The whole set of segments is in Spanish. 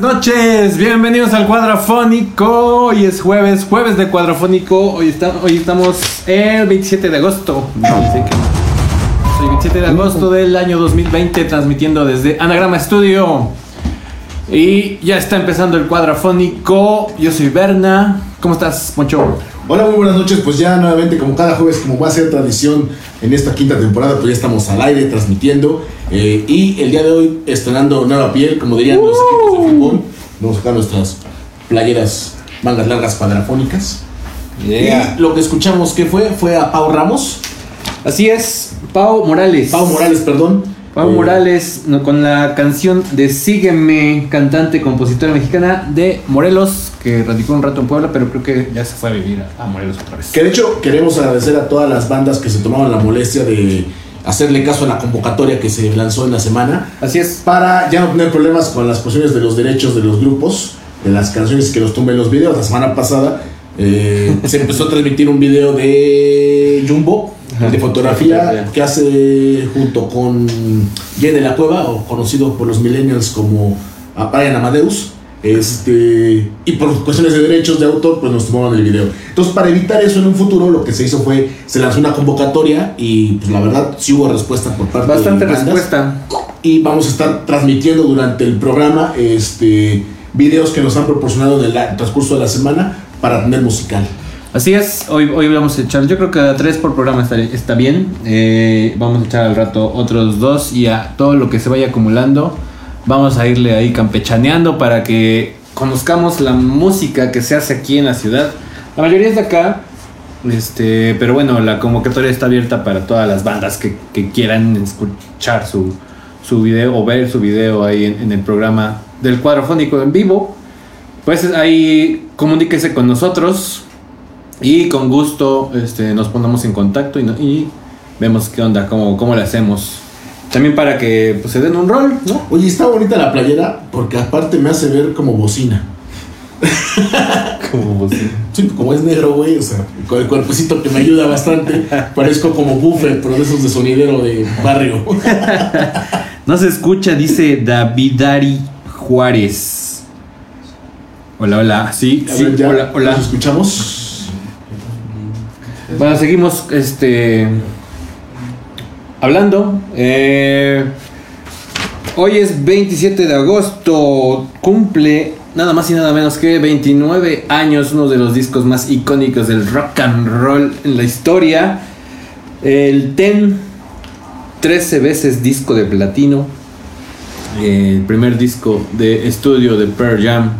Noches, bienvenidos al Cuadrafónico. Hoy es jueves, jueves de Cuadrafónico. Hoy, está, hoy estamos el 27 de agosto. Soy 27 de agosto del año 2020, transmitiendo desde Anagrama Studio. Y ya está empezando el Cuadrafónico. Yo soy Berna. ¿Cómo estás, Poncho? Hola, muy buenas noches. Pues ya nuevamente, como cada jueves, como va a ser tradición en esta quinta temporada, pues ya estamos al aire transmitiendo. eh, y el día de hoy estrenando nueva piel, como dirían los equipos de fútbol. Vamos a sacar nuestras playeras mangas largas cuadrafónicas. Y lo que escuchamos, ¿qué fue? Fue a Pau Ramos. Así es, Pau Morales. Pau Morales, perdón. Pau Eh, Morales con la canción de Sígueme, cantante, compositora mexicana de Morelos, que radicó un rato en Puebla, pero creo que ya se fue a vivir a, a Morelos otra vez. Que de hecho queremos agradecer a todas las bandas que se tomaron la molestia de hacerle caso a la convocatoria que se lanzó en la semana. Así es. para ya no tener problemas con las cuestiones de los derechos de los grupos, de las canciones que nos tumben los videos. La semana pasada eh, se empezó a transmitir un video de Jumbo, Ajá. de fotografía, que hace junto con Jay de la Cueva, o conocido por los millennials como a Brian Amadeus. Este, y por cuestiones de derechos de autor, pues nos tomaron el video. Entonces, para evitar eso en un futuro, lo que se hizo fue, se lanzó una convocatoria y pues la verdad sí hubo respuesta por parte Bastante de bandas respuesta. y vamos a estar transmitiendo durante el programa este videos que nos han proporcionado en el transcurso de la semana para tener musical. Así es, hoy, hoy vamos a echar, yo creo que a tres por programa está, está bien. Eh, vamos a echar al rato otros dos y a todo lo que se vaya acumulando. Vamos a irle ahí campechaneando para que conozcamos la música que se hace aquí en la ciudad. La mayoría es de acá, este, pero bueno, la convocatoria está abierta para todas las bandas que, quieran escuchar su, su video o ver su video ahí en, el programa del cuadrofónico en vivo. Pues ahí comuníquese con nosotros y con gusto este, nos ponemos en contacto y, y vemos qué onda, cómo, cómo le hacemos. También para que pues, se den un rol, ¿no? Oye, está bonita la playera porque aparte me hace ver como bocina. Como Sí, como es negro, güey, o sea, con el cuerpecito que me ayuda bastante, parezco como buffer, pero de esos de sonidero de barrio. No se escucha, dice Davidari Juárez. Hola, hola. Sí, sí, ver, ya hola, hola. ¿Nos escuchamos? Bueno, seguimos este hablando. Eh, hoy es 27 de agosto. Cumple nada más y nada menos que 29 años, uno de los discos más icónicos del rock and roll en la historia. El Ten, 13 veces disco de platino. El primer disco de estudio de Pearl Jam.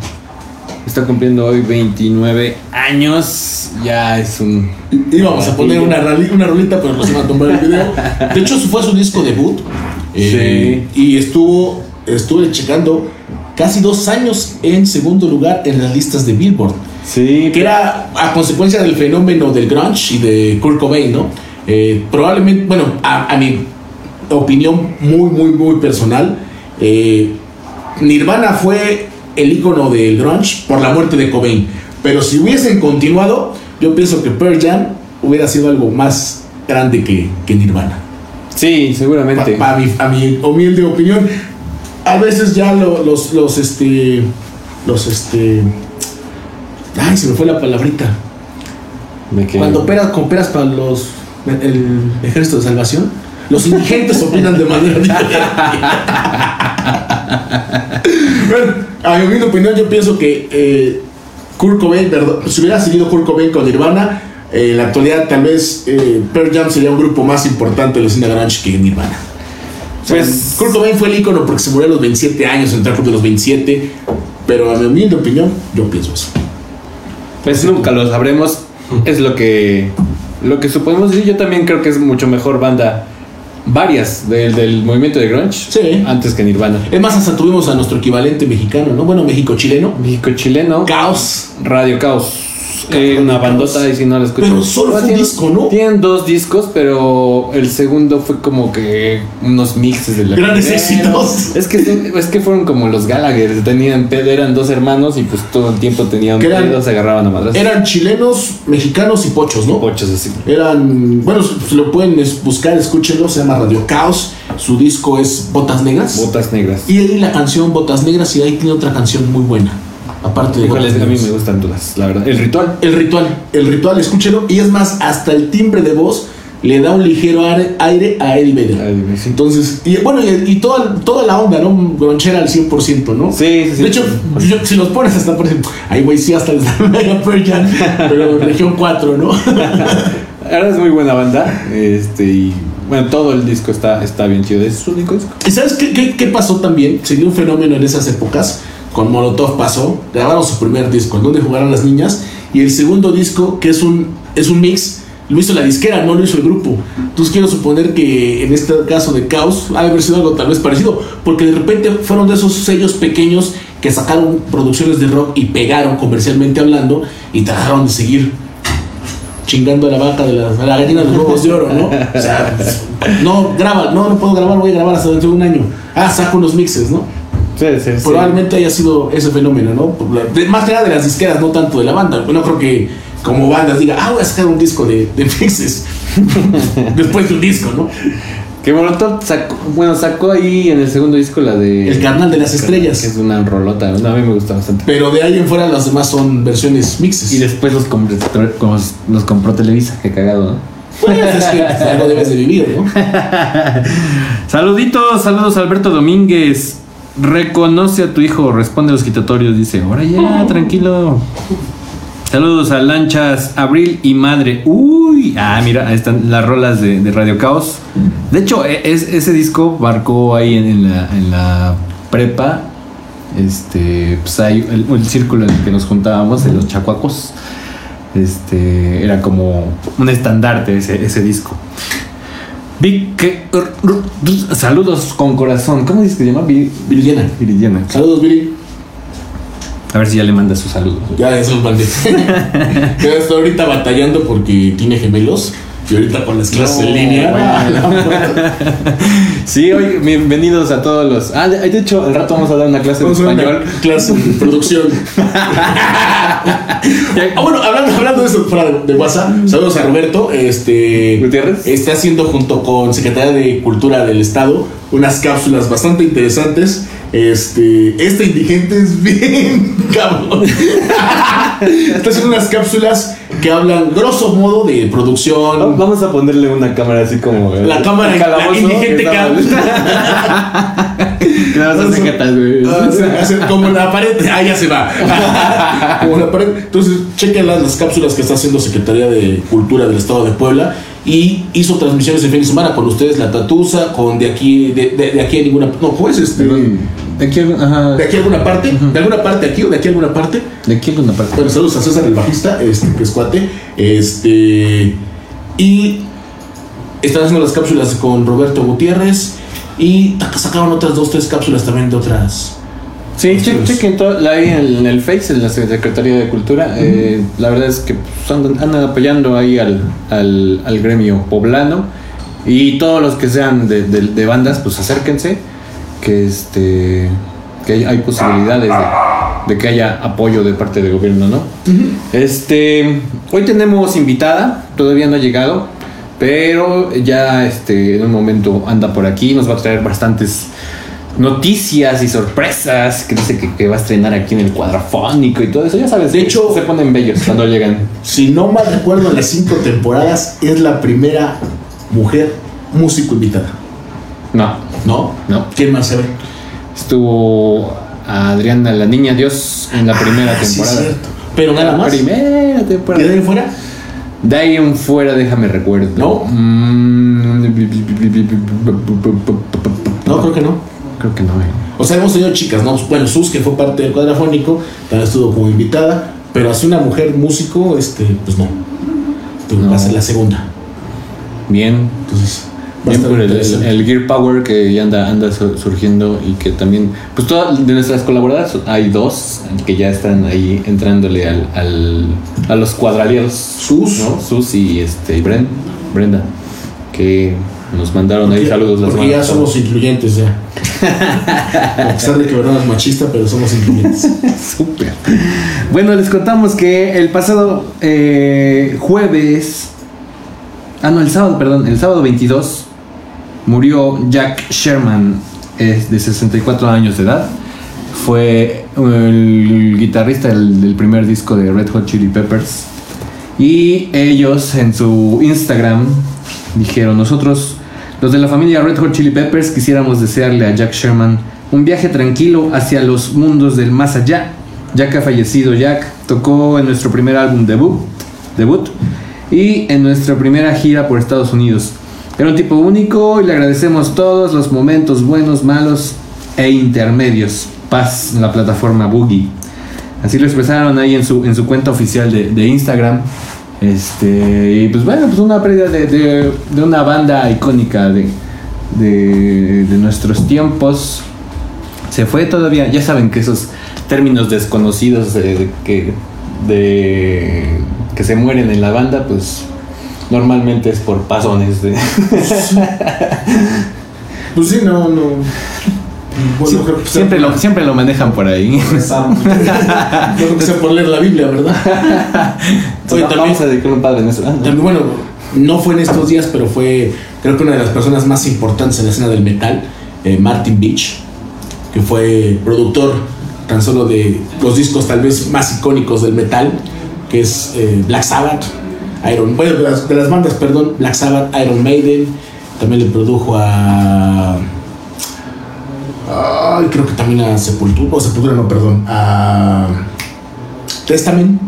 Está cumpliendo hoy 29 años. Ya es un Íbamos a poner una, una rolita, pero nos iban a tomar el video. De hecho, fue su disco debut. Eh, Y estuvo, estuve checando casi dos años en segundo lugar en las listas de Billboard. Sí, Que era a consecuencia del fenómeno del grunge y de Kurt Cobain, ¿no? Eh, probablemente, bueno, a, a mi opinión muy, muy, muy personal, eh, Nirvana fue el icono del grunge por la muerte de Cobain. Pero si hubiesen continuado, yo pienso que Pearl Jam hubiera sido algo más grande que, que Nirvana. sí, seguramente. pa- a, mi, a mi humilde opinión. A veces ya lo- los, los, este, los, este, ay, se me fue la palabrita. Me Cuando operas, cooperas para los, el ejército de salvación, los indigentes opinan de manera diferente. bueno, a mi humilde opinión, yo pienso que eh, Kurt Cobain, perdón, si hubiera seguido Kurt Cobain con Nirvana, eh, en la actualidad tal vez eh, Pearl Jam sería un grupo más importante de la escena grunge que Nirvana. Pues- Pues Kurt Cobain fue el ícono porque se murió a los 27 años, entró de los 27, pero a mi humilde opinión, yo pienso eso. Pues nunca lo sabremos. Es lo que lo que suponemos decir. Yo también creo que es mucho mejor banda. Varias del, del movimiento de grunge. Sí. Antes que Nirvana. Es más, hasta tuvimos a nuestro equivalente mexicano, ¿no? Bueno, México-chileno. México chileno. Caos. Radio Caos. Eh, una bandota y si no la escucho. Pero solo fue un disco, ¿no? Tienen dos discos, pero el segundo fue como que unos mixes de la Grandes primero. éxitos. Es que, es que fueron como los Gallagher. Tenían pedo, eran dos hermanos y pues todo el tiempo tenían pedo, se agarraban a madras. Eran chilenos, mexicanos y pochos, ¿no? Pochos así. Eran, bueno, si lo pueden buscar, escúchenlo, se llama Radio Caos. Su disco es Botas Negras. Botas Negras. Y ahí la canción Botas Negras y ahí tiene otra canción muy buena. Aparte de Híjoles, Botas a mí me gustan todas, la verdad. El ritual. El ritual, el ritual, escúchelo. Y es más, hasta el timbre de voz le da un ligero aire, a Eddie Vedder. Sí. Entonces, y bueno, y, y toda, toda la onda, ¿no? Gronchera al 100%, ¿no? Sí, sí, sí. De hecho, yo- si los pones hasta por ejemplo, ay, güey, sí, hasta da Mega Pearl Jam, pero región 4, ¿no? Ahora es muy buena banda. Este, y bueno, todo el disco está, está bien chido. Es su único disco. ¿Y sabes qué, qué, qué pasó también? Se dio un fenómeno en esas épocas. Con Molotov pasó, grabaron su primer disco, en donde jugaron las niñas. Y el segundo disco, que es un, es un mix, lo hizo la disquera, no lo hizo el grupo. Entonces quiero suponer que en este caso de Caos ha haber sido algo tal vez parecido. Porque de repente fueron de esos sellos pequeños que sacaron producciones de rock y pegaron comercialmente hablando y dejaron de seguir chingando a la vaca de la, a gallina de los de oro, ¿no? O sea, no, graba, no, no puedo grabar, voy a grabar hasta dentro de un año. Ah, saco unos mixes, ¿no? Sí, sí, sí. Probablemente haya sido ese fenómeno, ¿no? Por la- de- más que nada de las disqueras, no tanto de la banda. No creo que como bandas diga, ah, voy a sacar un disco de, de mixes después de un disco, ¿no? Que Molotov sacó, bueno, sacó ahí en el segundo disco la de. El carnal de las Que estrellas. es una rolota. no, a mí me gusta bastante. Pero de ahí en fuera las demás son versiones mixes. Y después los compró, los, los compró Televisa, qué cagado, ¿no? Pues es que algo debes de vivir, ¿no? Saluditos, saludos Alberto Domínguez. Reconoce a tu hijo, responde a los quitatorios, dice. Ahora ya, tranquilo. Saludos a Lanchas, Abril y Madre. Uy, ah, mira, ahí están las rolas de, de Radio Caos. De hecho, e- es- ese disco marcó ahí en, en la, en la prepa. Este, pues hay el, el círculo en el que nos juntábamos de los chacuacos. Este, era como un estandarte ese, ese disco. Vic, que- saludos con corazón. ¿Cómo dices que se llama? Vi- Viridiana. Viridiana. Saludos, Viri. A ver si ya le manda sus saludos. Ya, eso los mandé. Yo estoy ahorita batallando porque tiene gemelos. Y ahorita con las clases No, en línea. bueno. Sí, hoy bienvenidos a todos los. Ah, de de hecho, al rato vamos a dar una clase de español. clase de producción. Ah, bueno, hablando, hablando de eso fuera de, de WhatsApp, saludos a Roberto. Este Gutiérrez. está haciendo junto con Secretaría de Cultura del Estado unas cápsulas bastante interesantes. Este, este indigente es bien cabrón. está haciendo unas cápsulas que hablan grosso modo de producción. Vamos a ponerle una cámara así como. eh, La cámara el calabozo, la indigente que güey. Ah, como la pared, ah, ya se va. como la pared. Entonces, chequen las, las cápsulas que está haciendo Secretaría de Cultura del Estado de Puebla. Y hizo transmisiones de fin de semana con ustedes, La Tatusa, con de aquí, de, de- de aquí a ninguna. No, ¿cómo es este? De aquí, ajá. ¿De aquí a alguna parte? ¿De alguna parte aquí o de aquí a alguna parte? De aquí alguna parte. Bueno, saludos a César el bajista, este, que es cuate. Este. Y están haciendo las cápsulas con Roberto Gutiérrez. Y sacaron otras dos, tres cápsulas también de otras. Sí, chequen todo, la ahí en, el Face, en la Secretaría de Cultura. eh, la verdad es que pues, andan, andan apoyando ahí al, al, al gremio poblano. Y todos los que sean de, de- de bandas, pues acérquense. Que este que hay, hay posibilidades de, de que haya apoyo de parte del gobierno, ¿no? Este, hoy tenemos invitada, todavía no ha llegado, pero ya este, en un momento anda por aquí, nos va a traer bastantes noticias y sorpresas, que dice que, que va a estrenar aquí en el cuadrafónico y todo eso, ya sabes, De hecho- se ponen bellos cuando llegan. Si no mal recuerdo, en las cinco temporadas es la primera mujer músico invitada. No, ¿No? no, ¿Quién más se ve? estuvo Adriana, la niña Dios, en la primera Ah, sí, temporada. cierto. Pero nada más. Primera ¿Y de ahí fuera? De ahí en fuera, déjame recuerdo. No. Mm. No, creo que no. Creo que no, eh. O sea, hemos tenido chicas, ¿no? Bueno, Sus, que fue parte del cuadrafónico, también estuvo como invitada. Pero así una mujer músico, este, pues no. Entonces, No. Va a ser la segunda. Bien. Entonces, Bien por el, el- Gear Power que ya anda, anda su- surgiendo y que también, pues todas de nuestras colaboradoras hay dos que ya están ahí entrándole al, al- a los cuadraleros. Sus. ¿no? Sus y este y Bren- Brenda, que nos mandaron ahí saludos Porque ya somos incluyentes ya. A pesar de que verdad es machista, pero somos incluyentes. Súper. Bueno, les contamos que el pasado eh, jueves. Ah, no, el sábado, perdón. El sábado 22. Murió Jack Sherman, es de 64 años de edad. Fue el guitarrista del, del primer disco de Red Hot Chili Peppers. Y ellos en su Instagram dijeron, nosotros, los de la familia Red Hot Chili Peppers, quisiéramos desearle a Jack Sherman un viaje tranquilo hacia los mundos del más allá. Ya que ha fallecido Jack, tocó en nuestro primer álbum debut, debut y en nuestra primera gira por Estados Unidos. Era un tipo único y le agradecemos todos los momentos buenos, malos e intermedios. Paz en la plataforma Boogie. Así lo expresaron ahí en su, en su cuenta oficial de, de Instagram. Este, y pues bueno, pues una pérdida de, de- de una banda icónica de, de, nuestros tiempos. Se fue todavía, ya saben que esos términos desconocidos de, de que, de, que se mueren en la banda, pues normalmente es por pasones de... Pues sí, no, no. Bueno, que siempre, lo, siempre lo manejan por ahí. Creo que sea por leer la Biblia, ¿verdad? Oye, también- vamos a dedicar un padre en eso. También, bueno, no fue en estos días, pero fue, creo que una de las personas más importantes en la escena del metal, eh, Martin Beach, que fue productor tan solo de los discos tal vez más icónicos del metal, que es eh, Black Sabbath, Iron, bueno, de las, de las bandas, perdón, Black Sabbath, Iron Maiden, también le produjo a... Ay, creo que también a Sepultura, o Sepultura no, perdón, a Testament,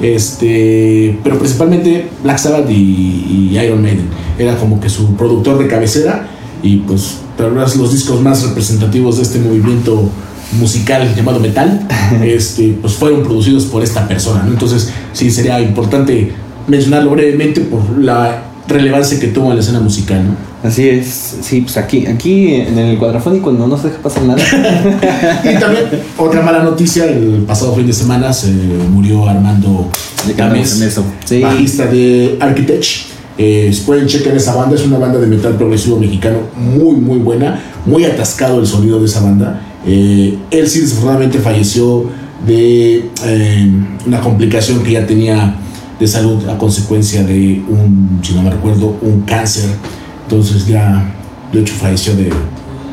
este, pero principalmente Black Sabbath y, y Iron Maiden. Era como que su productor de cabecera y pues tal vez los discos más representativos de este movimiento musical llamado metal, este, pues fueron producidos por esta persona. ¿no? Entonces sí sería importante mencionarlo brevemente por la relevancia que tuvo en la escena musical. ¿no? Así es, sí, pues aquí, aquí en el cuadrafónico no nos deja pasar nada. Y también otra mala noticia, el pasado fin de semana se murió Armando eso. Sí. bajista de Architect. Eh, pueden checar esa banda, es una banda de metal progresivo mexicano muy muy buena, muy atascado el sonido de esa banda. Eh, él sí desafortunadamente falleció de eh, una complicación que ya tenía de salud a consecuencia de un, si no me recuerdo, un cáncer. Entonces ya, de hecho falleció de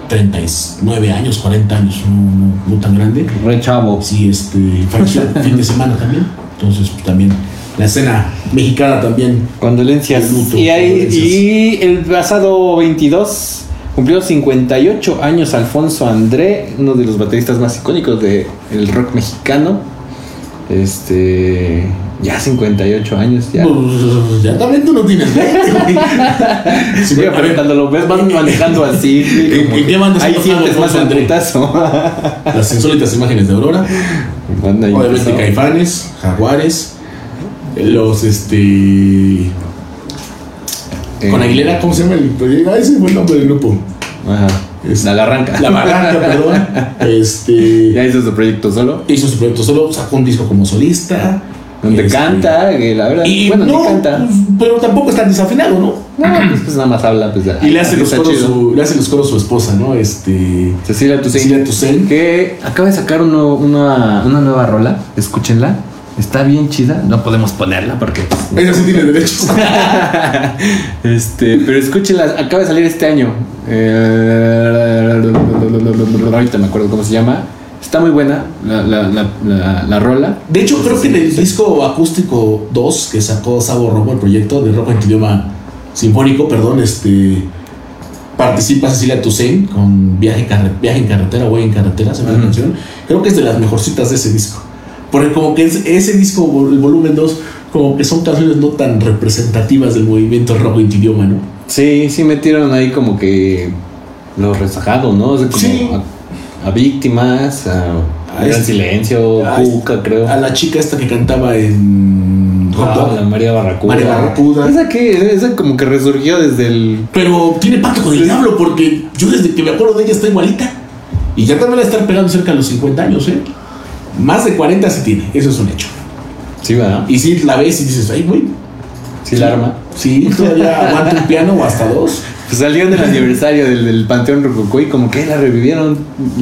39 años, 40 años, no, no- no tan grande. Re chavo. Sí, este, falleció el fin de semana también. Entonces, pues, también la escena mexicana también. Condolencias. Luto, y, condolencias. y el pasado 22 cumplió 58 años Alfonso André, uno de los bateristas más icónicos del rock mexicano. Este. Ya 58 años, ya. Pues, ya también tú no tienes 20, güey. Sí, pero cuando lo ves van manejando así. ¿En- en qué Ahí sientes más el putazo. las insólitas imágenes de Aurora, obviamente. Caifanes, Jaguares, los este. Eh, Con Aguilera, ¿cómo se llama el proyecto? Ah, ese fue el nombre del grupo. Ajá. La Garranca. La Barranca, perdón. Este. Ya hizo su proyecto solo. Hizo su proyecto solo, sacó un disco como solista. Donde Este, canta, que la verdad. Y bueno, no, canta. pero tampoco está desafinado, ¿no? No, pues, pues nada más habla. Pues, Y le hace, los coros su, le hace los coros su esposa, ¿no? Este. Cecilia Toussaint. Cecilia Toussaint. Que acaba de sacar uno- una, una nueva rola. Escúchenla. Está bien chida. No podemos ponerla porque. pues, Ella sí tiene derechos. este, pero escúchenla. Acaba de salir este año. Eh, ahorita me acuerdo cómo se llama. Está muy buena la, la, la, la, la rola. De hecho, creo que en el disco acústico 2 que sacó Sabo Romo, el proyecto de rock en idioma sinfónico, perdón, este. Participa Cecilia Toussaint con Viaje, en carre- Viaje en Carretera, Güey en Carretera, se llama la Ujú. canción. Creo que es de las mejorcitas de ese disco. Porque como que es- ese disco, el volumen 2, como que son canciones no tan representativas del movimiento rock en idioma, ¿no? Sí, sí metieron ahí como que lo rezagado, ¿no? O sea, como Sí. A, víctimas, a, A Gran este- Silencio, a Cuca, creo. A la chica esta que cantaba en Ah, la María Barracuda. María Barracuda. Esa que, esa como que resurgió desde el. Pero tiene pacto con el diablo porque yo desde que me acuerdo de ella está igualita. Y ya también va a estar pegando cerca de los 50 años, ¿eh? Más de 40 se tiene, eso es un hecho. Sí, ¿verdad? Y si la ves y dices, ay, güey, Sí, la arma. sí, todavía aguanta un piano o hasta dos. Pues salió en el aniversario del, del Panteón Rococó y como que la revivieron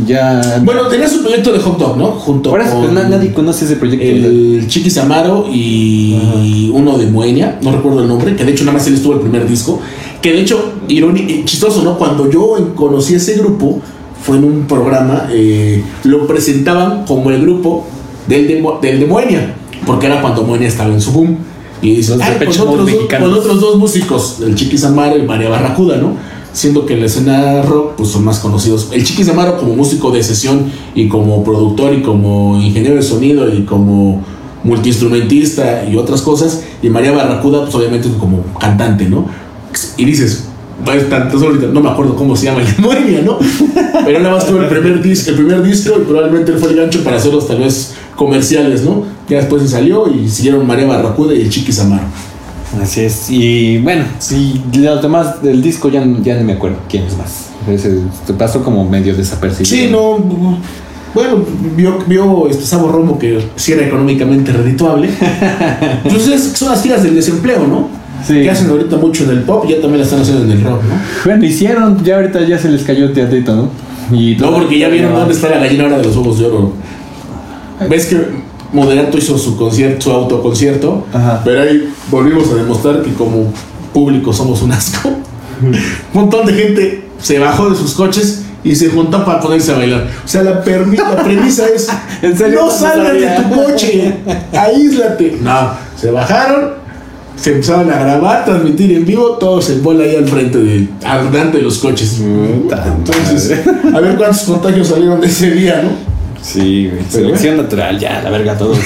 ya. Bueno, tenía su proyecto de hot dog, ¿no? Junto Por eso, pues, con na- nadie conoce ese proyecto. el Chiquis Amaro y uno de Moenia, no recuerdo el nombre, que de hecho nada más él estuvo el primer disco, Que de hecho, irónico, chistoso, ¿no? Cuando yo conocí ese grupo, fue en un programa, eh, lo presentaban como el grupo del de, del de Moenia, porque era cuando Moenia estaba en su boom. Y dice, Los "Ay, Depeche con, Mode otros dos, mexicanos". con otros dos músicos, el Chiquis Amaro y María Barracuda, ¿no? Siendo que en la escena rock pues son más conocidos. El Chiquis Amaro como músico de sesión y como productor y como ingeniero de sonido y como multiinstrumentista y otras cosas. Y María Barracuda pues obviamente como cantante, ¿no? Y dices, "Pues, tantos ahorita, no me acuerdo cómo se llama el Moenia, ¿no? Pero nada más tuvo el primer, dis- el primer disco y probablemente él fue el gancho para hacerlos tal vez comerciales, ¿no? Ya después se salió y siguieron María Barracuda y el Chiquis Amaro. Así es. Y bueno, sí, los demás del disco ya, ya no me acuerdo quién es más. Ese, se pasó como medio desapercibido. Sí, no. Bueno, vio, vio este Sabo Romo que sí era económicamente redituable. Pues es- son las giras del desempleo, ¿no? Sí. Que hacen ahorita mucho en el pop ya también la están haciendo en el rock, ¿no? Bueno, hicieron, ya ahorita ya se les cayó el teatrito, ¿no? Y No, porque ya vieron No. dónde está la gallina ahora de los huevos de oro. ¿Ves que Moderato hizo su concierto, su autoconcierto? Ajá. Pero ahí volvimos a demostrar que como público somos un asco. un montón de gente se bajó de sus coches y se juntó para ponerse a bailar. O sea, la, premisa es: ¿En serio? no salgas de tu coche, aíslate. No, se bajaron, se empezaron a grabar, transmitir en vivo, todos en bola ahí al frente de, al delante de los coches. Entonces, a ver cuántos contagios salieron de ese día, ¿no? Sí, güey. Selección natural, ya, la verga, todos.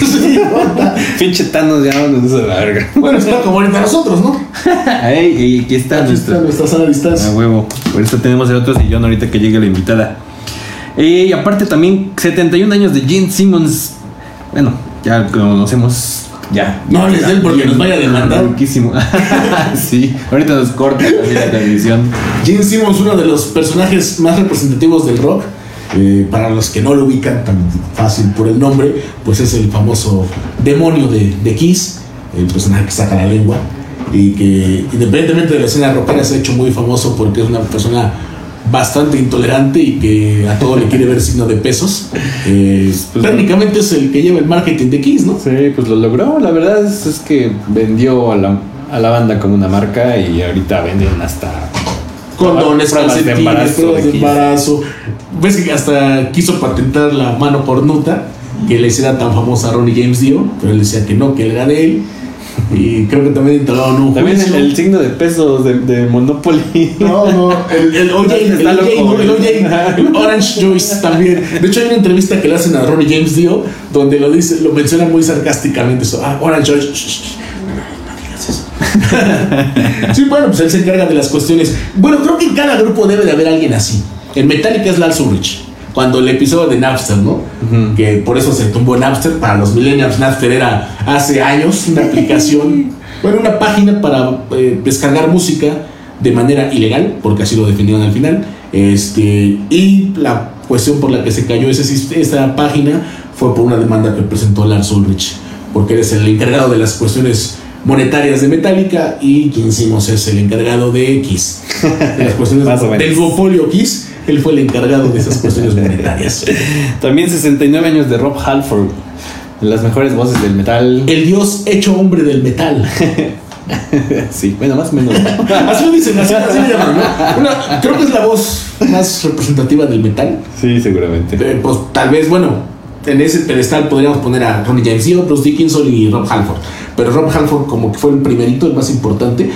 Pinche Thanos, ya vámonos a la verga. Bueno, está como ahorita nosotros, ¿no? Ey, y aquí está Aquí está nuestra. nuestra sana distancia. A huevo. Por eso tenemos el otro sillón ahorita que llegue la invitada. Y aparte también 71 años de Gene Simmons. Bueno, ya lo conocemos. Ya. No les den porque Bien, nos vaya a demandar. Riquísimo. sí, ahorita nos corta también la televisión. Gene Simmons, uno de los personajes más representativos del rock. eh, para los que no lo ubican tan fácil por el nombre, pues es el famoso demonio de, de Kiss, el personaje que saca la lengua y que independientemente de la escena rockera se ha hecho muy famoso porque es una persona bastante intolerante y que a todo le quiere ver signo de pesos. Eh, Pues, técnicamente es el que lleva el marketing de Kiss, ¿no? Sí, pues lo logró. La verdad es, es que vendió a la, a la banda como una marca y ahorita venden hasta. Condones, Pruebas de calcetines, embarazo pruebas de embarazo. Ves que hasta quiso patentar la mano cornuta que le hiciera tan famosa a Ronnie James Dio, pero él decía que no, que él era de él. Y creo que también entraron un También el, juicio. el signo de pesos de, de Monopoly. No, no, el, el OJ, el OJ, Orange Juice también. De hecho, hay una entrevista que le hacen a Ronnie James Dio donde lo dice, lo menciona muy sarcásticamente. Eso, ah, Orange Juice. sí, bueno, pues él se encarga de las cuestiones. Bueno, creo que en cada grupo debe de haber alguien así. En Metallica es Lars Ulrich. Cuando el episodio de Napster, ¿no? Ujú. Que por eso se tumbó Napster. Para los millennials, Napster era hace años una aplicación, bueno, una página para eh, descargar música de manera ilegal, porque así lo definieron al final. Este, y la cuestión por la que se cayó ese, esa página fue por una demanda que presentó Lars Ulrich, porque eres el encargado de las cuestiones monetarias de Metallica y quien hicimos es el encargado de Kiss. De las cuestiones del duopolio Kiss, él fue el encargado de esas cuestiones monetarias. También 69 años de Rob Halford. de Las mejores voces del metal. El dios hecho hombre del metal. Sí, bueno, más o menos. Así lo dicen, así, así le llaman, ¿no? Una- creo que es la voz más representativa del metal. Sí, seguramente. Eh, pues tal vez, bueno, en ese pedestal podríamos poner a Ronnie James Dio, Bruce Dickinson y Rob Halford. Pero Rob Halford como que fue el primerito, el más importante.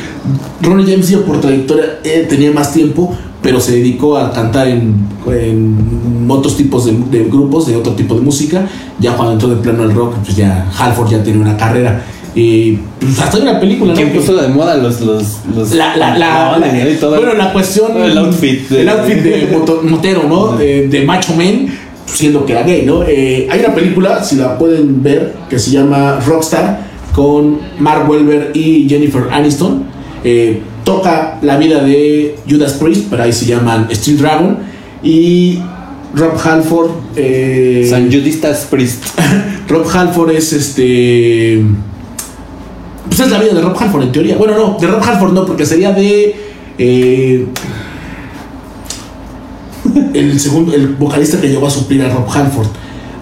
Ronnie James Dio por trayectoria eh, tenía más tiempo, pero se dedicó a cantar en, en otros tipos de, de grupos, de otro tipo de música. Ya cuando entró de plano al rock, pues ya Halford ya tenía una carrera. Y pues hasta hay una película, ¿no? ¿Quién Que- puso de moda los. los, los la, la, la, la- y todo? bueno, la cuestión. El outfit de- el outfit de moto- motero, ¿no? De, de macho man, siendo que era gay, ¿no? Eh, hay una película, si la pueden ver, que se llama Rockstar, con Mark Welber y Jennifer Aniston. Eh, toca la vida de Judas Priest, pero ahí se llaman Steel Dragon. Y Rob Halford. eh, San Judistas Priest. Rob Halford es este. Pues es la vida de Rob Halford en teoría. Bueno, no, de Rob Halford no, porque sería de. eh, el segundo, el vocalista que llegó a suplir a Rob Halford.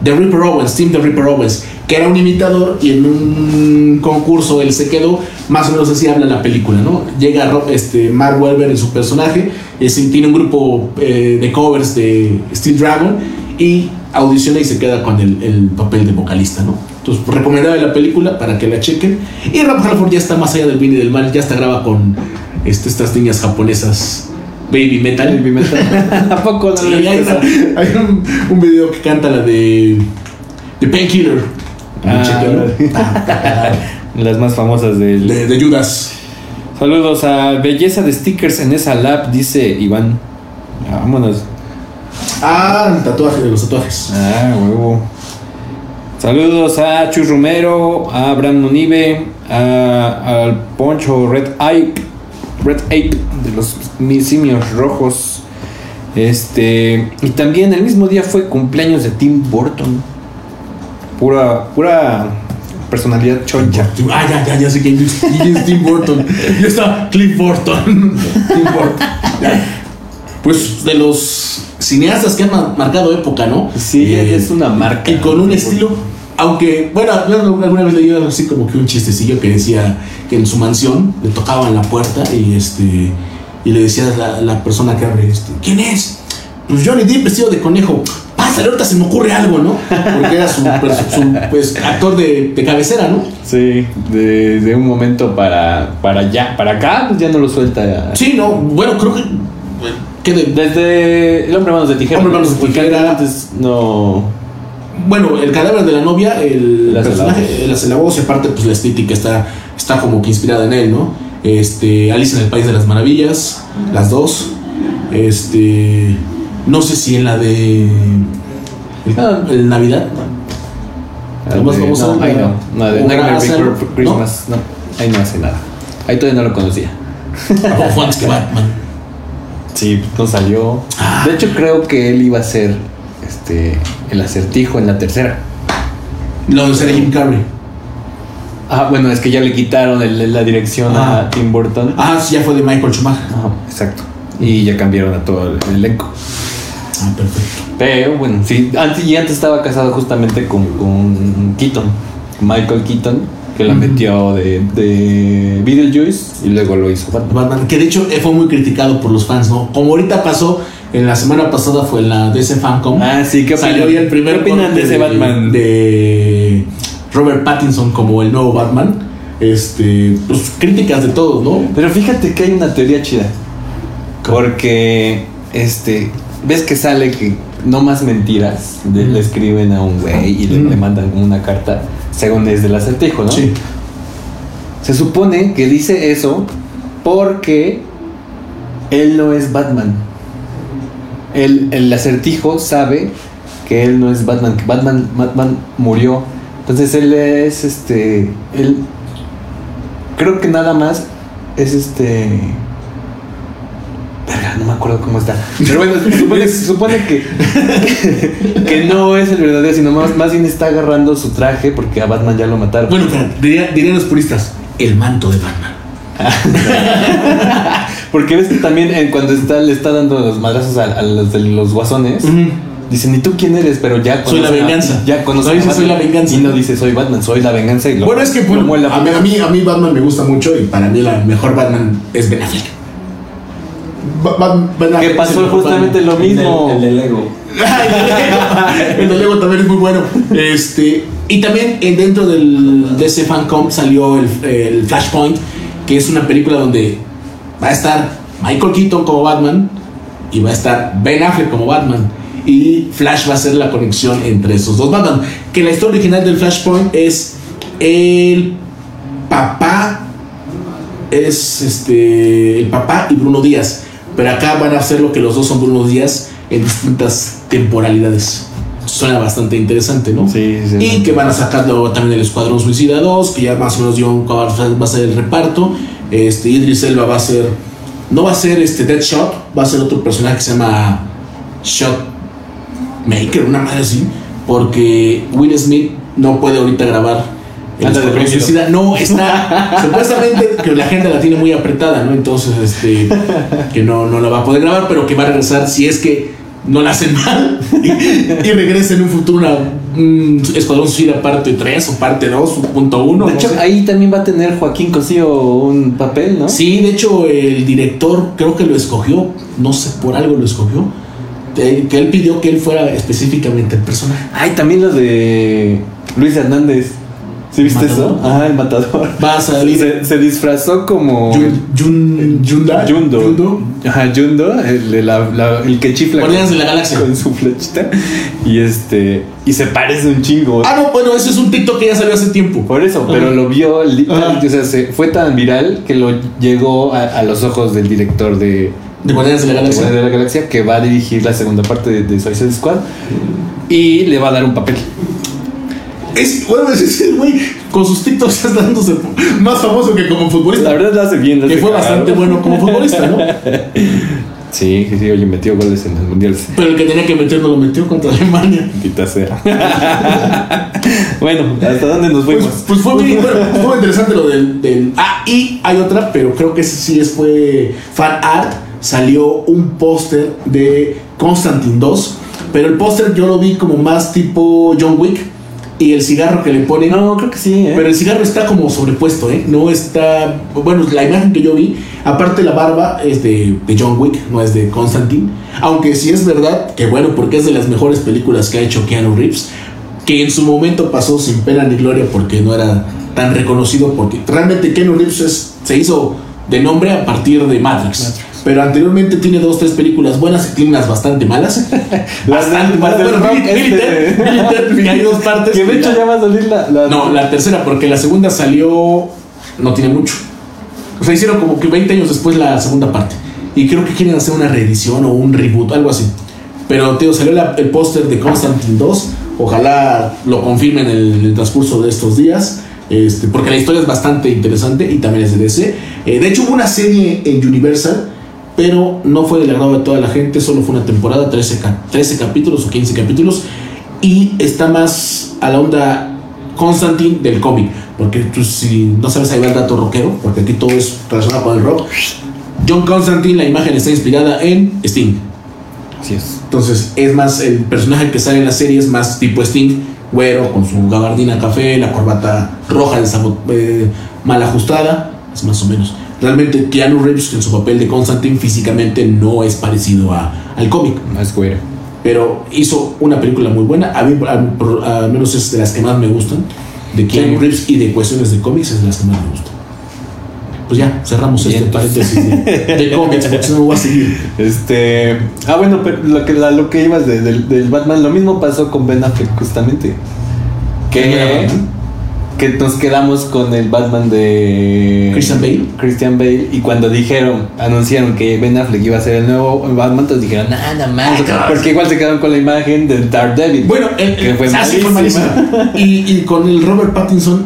De Ripper Owens, Team de Ripper Owens, que era un imitador y en un concurso él se quedó, más o menos así habla la película, ¿no? Llega este, Mark Welber en su personaje, es, tiene un grupo eh, de covers de Steel Dragon y audiciona y se queda con el, el papel de vocalista, ¿no? Entonces, recomendaba la película para que la chequen. Y Rob Halford ya está más allá del bien y del mal, ya está graba con este, estas niñas japonesas Baby Metal. Baby Metal. ¿A poco no Sí, hay, un, un video que canta la de. de Painkiller. Ah, está- Las más famosas del. de, de Judas. Saludos a Belleza de Stickers en esa lab, dice Iván. Vámonos. Ah, el tatuaje de los tatuajes. Ah, huevo. Saludos a Chus Romero, a Abraham Nunive, a, al Poncho Red Ape, Red Ape de los mi- simios rojos. Este, y también el mismo día fue cumpleaños de Tim Burton. Pura, pura personalidad choncha. Ah, ya, ya, ya sé quién es, quién es Tim Burton. Ya está Cliff Burton. Tim Burton. Pues de los cineastas que han ma- marcado época, ¿no? Sí, Eh, es una marca. Y con un estilo, aunque, bueno, alguna vez leí así como que un chistecillo que decía que en su mansión le tocaban la puerta y este y le decía a la, la persona que abre, este, ¿quién es? Pues Johnny Depp vestido de conejo. Pásale, ahorita se me ocurre algo, ¿no? Porque era su, pues, actor de, de cabecera, ¿no? Sí, de, de un momento para, para allá, para acá, pues ya no lo suelta. Sí, no, bueno, creo que. que de- Desde El hombre manos de tijera. Hombre manos de tijera. Antes no. bueno, el cadáver de la novia, el Las personaje, Elabos, y aparte, pues la estética está, está como que inspirada en él, ¿no? Este, Alice en el País de las Maravillas, las dos. Este, no sé si en la de. El, Ah. el Navidad. De- vamos no, no. No, de Nightmare hace Before Christmas. ¿no? ahí no hace nada. Ahí todavía no lo conocía. O Juan que Batman. Sí, no salió. Ah. De hecho, creo que él iba a ser este el acertijo en la tercera. Lo de ser Jim Carrey. Ah, bueno, es que ya le quitaron el- la dirección Ah. a Tim Burton. Ah, sí, ya fue de Michael Schumacher. Ajá, exacto. Y ya cambiaron a todo el elenco. Ah, perfecto. Pero bueno, sí, antes, y antes estaba casado justamente con, con Keaton, Michael Keaton, que la metió de, de Beetlejuice y luego lo hizo Batman. Batman, que de hecho eh, fue muy criticado por los fans, ¿no? Como ahorita pasó, en la semana pasada fue en la DC Fancom. Ah, sí, ¿qué opinan? Salió ya el primer ¿Qué opinan de ese Batman? De Robert Pattinson como el nuevo Batman. Este, pues críticas de todos, ¿no? Pero fíjate que hay una teoría chida. Porque, este, ves que sale que no más mentiras, de- le escriben a un güey y le, mandan una carta, según es del acertijo, ¿no? Sí. Se supone que dice eso porque él no es Batman. El, el acertijo sabe que él no es Batman, que Batman, Batman murió. Entonces él es este. Él. Creo que nada más es este. Verga, no me acuerdo cómo está. Pero bueno, supone, supone que, que no es el verdadero, sino más, más bien está agarrando su traje porque a Batman ya lo mataron. Bueno, pero diría- dirían los puristas, el manto de Batman. Porque ves que también eh, cuando está, le está dando los madrazos a, a los de los guasones, dicen, ¿y tú quién eres? Pero ya Soy la a- venganza. ya conoce No dice, "Soy la venganza". Y no dice, soy Batman, soy la venganza. Y lo, Bueno, es que bueno, muela. a, mí, a, mí, a mí Batman me gusta mucho y para mí la mejor Batman es Ben Affleck. Ba- Ba- Ben que pasó justamente Batman. lo mismo. El de Lego. el de Lego también es muy bueno. Este, y también eh, dentro del DC Fancom salió el, el Flashpoint, que es una película donde va a estar Michael Keaton como Batman y va a estar Ben Affleck como Batman. Y Flash va a ser la conexión entre esos dos Batman. Que la historia original del Flashpoint es el papá es este el papá y Bruno Díaz. Pero acá van a hacer lo que los dos son Bruno Díaz en distintas temporalidades. Suena bastante interesante, ¿no? Sí, sí, Y sí. que van a sacar luego también el Escuadrón Suicida 2, que ya más o menos John Carr va a ser el reparto. Este, Idris Elba va a ser. No va a ser este Deadshot, va a ser otro personaje que se llama Shot Maker, una madre así. Porque Will Smith no puede ahorita grabar el. No, está. supuestamente que la agenda la tiene muy apretada, ¿no? Entonces, este. Que no, no la va a poder grabar, pero que va a regresar si es que no la hacen mal y, regresa en un futuro una un Escuadrón Suicida parte 3 o parte 2 punto 1. De hecho, ahí también va a tener Joaquín Cosío un papel, ¿no? Sí, de hecho, el director creo que lo escogió, no sé, por algo lo escogió. Que él pidió que él fuera específicamente el personaje. Ay, también lo de Luis Hernández. ¿Sí viste eso? Ah, el matador. Va a salir. Se, se disfrazó como. Yun, Yunda. Yundo. Yundo. Ajá, Yundo, el, la, el que chifla. Con, de la galaxia. Con su flechita. Y este. Y se parece un chingo. Ah, no, bueno, ese es un TikTok que ya salió hace tiempo. Por eso, pero lo vio. O sea, se, fue tan viral que lo llegó a, a los ojos del director de. De Guardianes de la Galaxia. De la Galaxia, que va a dirigir la segunda parte de, de Suicide Squad. Y le va a dar un papel. Es, bueno, es el güey con sus TikToks está dándose más famoso que como futbolista. La verdad lo hace bien. que fue bastante bueno como futbolista, ¿no? Sí, sí, oye, metió goles en los mundiales. Pero el que tenía que meter no lo metió contra Alemania. Quita sea. bueno, ¿hasta dónde nos fuimos? Pues, pues fue muy, bueno, interesante lo del, del, Ah, y hay otra, pero creo que sí es, fue fan art. Salió un póster de Constantine 2. Pero el póster yo lo vi como más tipo John Wick y el cigarro que le ponen. No, creo que sí, ¿eh? Pero el cigarro está como sobrepuesto, ¿eh? No está. Bueno, la imagen que yo vi, aparte la barba es de, John Wick, no es de Constantine. Aunque sí es verdad que, bueno, porque es de las mejores películas que ha hecho Keanu Reeves, que en su momento pasó sin pena ni gloria porque no era tan reconocido, porque realmente Keanu Reeves se hizo de nombre a partir de Matrix. Pero anteriormente tiene dos, tres películas buenas y tiene unas bastante malas. bastante malas. Hay dos partes. Que de hecho ya va a salir la, No, la tercera, porque la segunda salió. No tiene mucho. O sea, hicieron como que 20 años después la segunda parte. Y creo que quieren hacer una reedición o un reboot, algo así. Pero, tío, salió el póster de Constantine 2. Ojalá lo confirmen en el transcurso de estos días. Este, porque la historia es bastante interesante y también es de DC. Eh, de hecho, hubo una serie en Universal, pero no fue del agrado de toda la gente, solo fue una temporada, 13, 13 capítulos o 15 capítulos, y está más a la onda Constantine del cómic, porque tú si no sabes ahí va el dato rockero, porque aquí todo es relacionado con el rock. John Constantine, la imagen está inspirada en Sting. Así es. Entonces, es más, el personaje que sale en la serie es más tipo Sting, güero, con su gabardina café, la corbata roja eh, mal ajustada, es más o menos. Realmente Keanu Reeves en su papel de Constantine físicamente no es parecido a, al cómic. No es güero. Pero hizo una película muy buena, a mí al menos es de las que más me gustan, de Keanu Reeves y de cuestiones de cómics es de las que más me gustan pues ya, cerramos este paréntesis de, cómics, porque no voy a seguir. Este, ah, bueno, pero lo que, lo que ibas de, del Batman, lo mismo pasó con Ben Affleck, justamente. Que, que nos quedamos con el Batman de Christian Bale. Christian Bale. Y cuando dijeron, anunciaron que Ben Affleck iba a ser el nuevo Batman, entonces dijeron, nada más. porque igual se quedaron con la imagen de Daredevil. Bueno, el, que fue, malísimo. y, y con el Robert Pattinson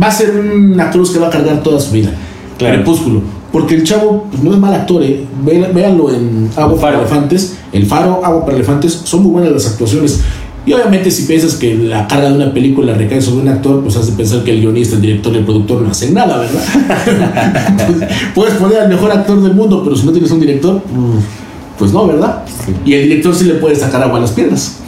va a ser un actor que va a cargar toda su vida. Crepúsculo. Porque el chavo pues, no es mal actor, ¿eh? Véanlo en Agua para Elefantes. El Faro, Agua para Elefantes. Son muy buenas las actuaciones. Y obviamente si piensas que la carga de una película recae sobre un actor, pues has de pensar que el guionista, el director y el productor no hacen nada, ¿verdad? puedes poner al mejor actor del mundo, pero si no tienes un director, pues no, ¿verdad? Y el director sí le puede sacar agua a las piernas.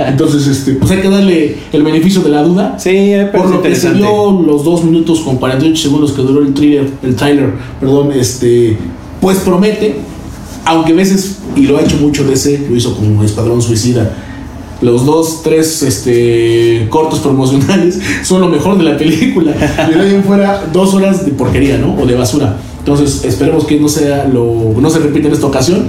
Entonces, este, pues hay que darle el beneficio de la duda. Sí, por lo que se vio los dos minutos con 48 segundos que duró el trailer, el trailer, perdón, este, pues promete, aunque a veces, y lo ha hecho mucho DC, lo hizo con Escuadrón Suicida, los dos, tres este, cortos promocionales son lo mejor de la película. Y de ahí fuera dos horas de porquería, ¿no? O de basura. Entonces, esperemos que no sea lo, no se repita en esta ocasión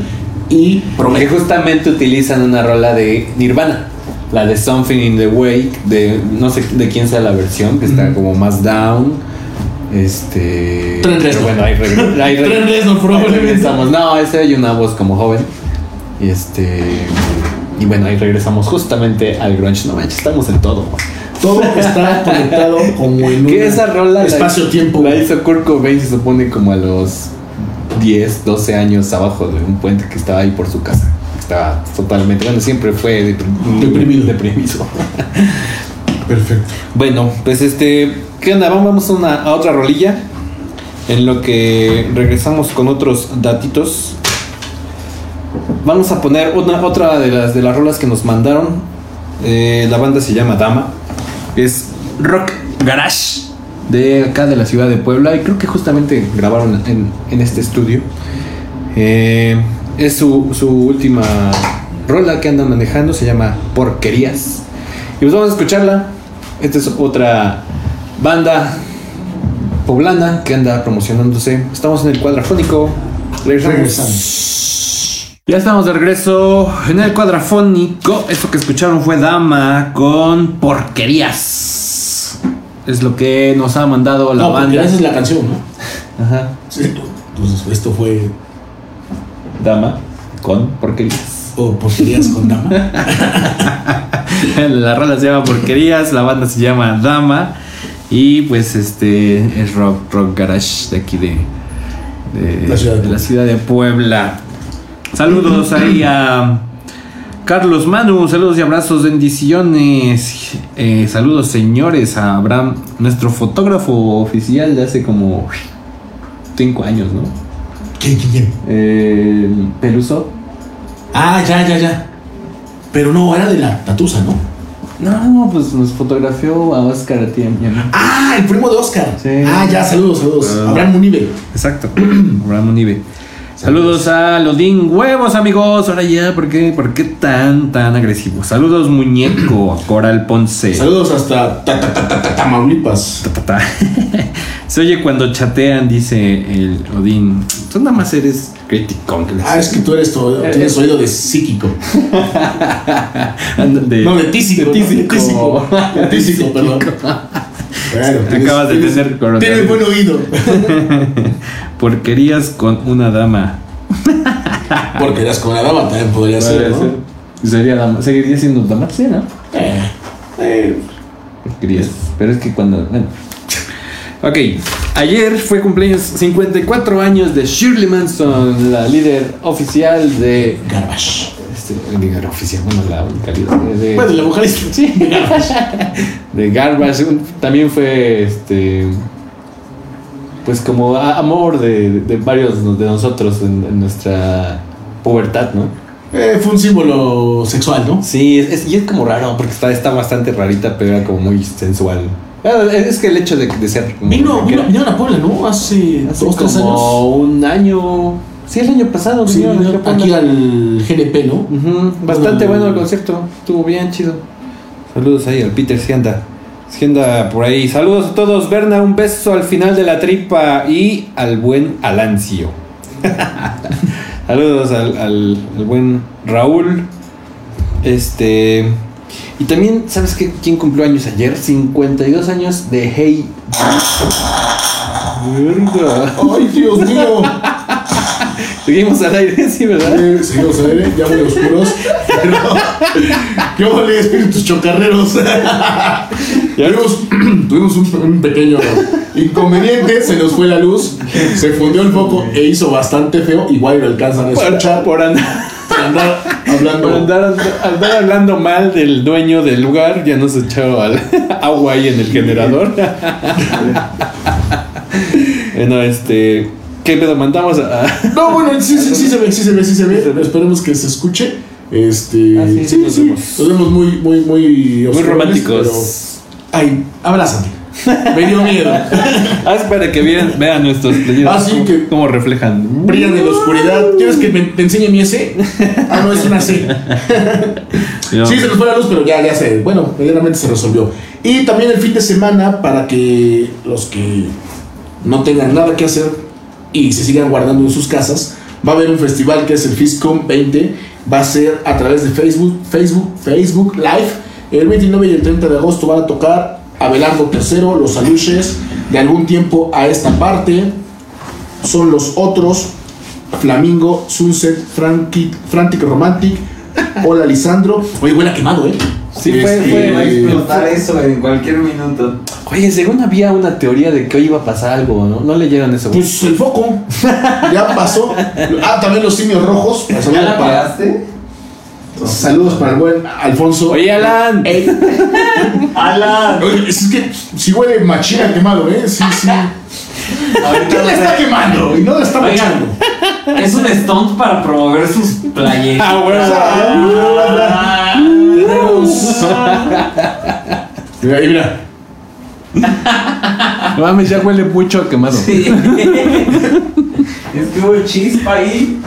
y Que justamente utilizan una rola de Nirvana. La de Something in the Wake, de no sé de quién sea la versión, que está como más down. Este. Tren Reznor. Bueno, hay, hay, Tren Reznor, probablemente. No, ese hay una voz como joven. Y este. Y bueno, ahí regresamos justamente al grunge. No manches, estamos en todo. Todo está conectado como en un esa rola espacio-tiempo. La hizo Kurt Cobain, se supone como a los 10, 12 años abajo de un puente que estaba ahí por su casa. Estaba totalmente, bueno, siempre fue deprimido. deprimido. Perfecto. Bueno, pues este, ¿qué onda? Vamos a, una, a otra rolilla. En lo que regresamos con otros datitos. Vamos a poner una, otra de las, de las rolas que nos mandaron. Eh, la banda se llama Dama. Es Rock Garage de acá de la ciudad de Puebla. Y creo que justamente grabaron en, en este estudio. Eh, es su, su última rola que andan manejando. Se llama Porquerías. Y pues vamos a escucharla. Esta es otra banda poblana que anda promocionándose. Estamos en el cuadrafónico. Regresamos. Regresamos. Ya estamos de regreso en el cuadrafónico. Esto que escucharon fue Dama con porquerías. Es lo que nos ha mandado la No, banda. esa es la canción, ¿no? Ajá. Sí. Entonces, esto fue. Dama con porquerías. O porquerías con dama. la rola se llama Porquerías, la banda se llama Dama. Y pues este es rock, rock garage de aquí de, de, La ciudad de de la ciudad de Puebla. Saludos ahí a Carlos Manu, saludos y abrazos, bendiciones. Eh, saludos señores a Abraham, nuestro fotógrafo oficial de hace como cinco años, ¿no? ¿Quién, quién, quién? Eh, Peluso. Ah, ya, ya, ya. Pero no, era de la Tatusa, ¿no? No, pues nos fotografió a Oscar a ti. Ah, el primo de Oscar. Sí. Ah, ya, saludos, saludos. Ah. Abraham Munibe. Exacto. Abraham Unive. Saludos a Lodín Huevos, amigos. Ahora ya, ¿por qué, ¿por qué tan, tan agresivo? Saludos, muñeco, Coral Ponce. Saludos hasta ta- ta- ta- ta- ta- Tamaulipas. Ta, ta, ta. Se oye cuando chatean, dice el Odín. Tú nada más eres les- Ah, es que tú eres tu, tienes oído de psíquico. De- No, de tísico. De tísico. De tísico, perdón. Tienes- Acabas de tienes- tener coronavirus. Tienes buen oído. Porquerías con una dama. Porque eras con la dama también podría ser, ¿no? Sería dama. Seguiría siendo dama, sí, ¿no? Eh, eh, Porquerías. Pero es que cuando. Bueno. Ok. Ayer fue cumpleaños 54 años de Shirley Manson, la líder oficial de. Garbage. Este, líder oficial, bueno, la única líder de. de- Bueno, la vocalista. Sí. de Garbage. Un- También fue este. Pues como amor de, de varios de nosotros en, en nuestra pubertad, ¿no? Eh, fue un símbolo sexual, ¿no? Sí, es, es- y es como raro, porque está, está bastante rarita, pero era como muy sensual. Ah, Es que el hecho de, de ser. Vino, vino, vinieron a Puebla, ¿no? Hace, hace dos, tres años. un año. Sí, el año pasado. Sí, vinieron aquí a Puebla. aquí al GNP, ¿no? Bastante bueno el concierto. Estuvo bien chido. Saludos ahí al Peter si anda por ahí. Saludos a todos. Berna, un beso al final de la tripa. Y al buen Alancio. Saludos al, al- al buen Raúl. Este. Y también, ¿sabes qué? quién cumplió años ayer? 52 años de Hey. Verga. Ay, Dios mío. Seguimos al aire, sí, ¿verdad? Eh, Seguimos a ver, ya muy oscuros. Pero. ¿Qué vale, espíritus chocarreros? Tuvimos tuvimos un, un pequeño inconveniente, se nos fue la luz, se fundió el foco e hizo bastante feo. Igual lo alcanzan a escuchar por andar. por andar hablando. Por andar, andar hablando mal del dueño del lugar, ya nos echó al agua ahí en el generador. bueno, este. ¿Qué pedo? Mandamos a. No, bueno, sí, sí, sí se ve, sí se ve, sí se ve. Esperemos que se escuche. Este. Ah, sí, sí, nos sí. vemos. Nos vemos muy, muy, muy. Muy románticos. pero- Ay, abrázame. Me dio miedo. Ah, es para que vean, vean nuestros playeros. Ah, sí, cómo- que- cómo reflejan. Brillan en la oscuridad. ¿Quieres que me- te enseñe mi S? Ah, no, es una C. Sí, se nos fue la luz, pero ya, ya se. Bueno, medianamente se resolvió. Y también el fin de semana, para que los que no tengan nada que hacer y se sigan guardando en sus casas, va a haber un festival que es el FISCOM 20. Va a ser a través de Facebook, Facebook, Facebook Live. El 29 y el 30 de agosto van a tocar Abelardo III, Los Aluches, de algún tiempo a esta parte. Son los otros. Flamingo, Sunset, Frantic, Frantic Romantic. Hola, Lisandro. Oye, huele a quemado, ¿eh? Sí, fue- Este, fue- Va a explotar eso en cualquier minuto. Oye, según había una teoría de que hoy iba a pasar algo, ¿no? No leyeron eso. Pues el foco. Ya pasó. Ah, también los simios rojos. ¿Ya la para? Saludos para el buen Alfonso. Oye, Alan. Ey. ¡Alan! Oye, es que sí huele machina quemado, ¿eh? Sí, sí. ¿Quién le está quemando? Y no le está Oigan. echando. Es un stunt para promover sus playeras. Ah, bueno. Mira, ahí, mira. No mames, ya huele mucho a quemado. Sí. Es que hubo chispa ahí.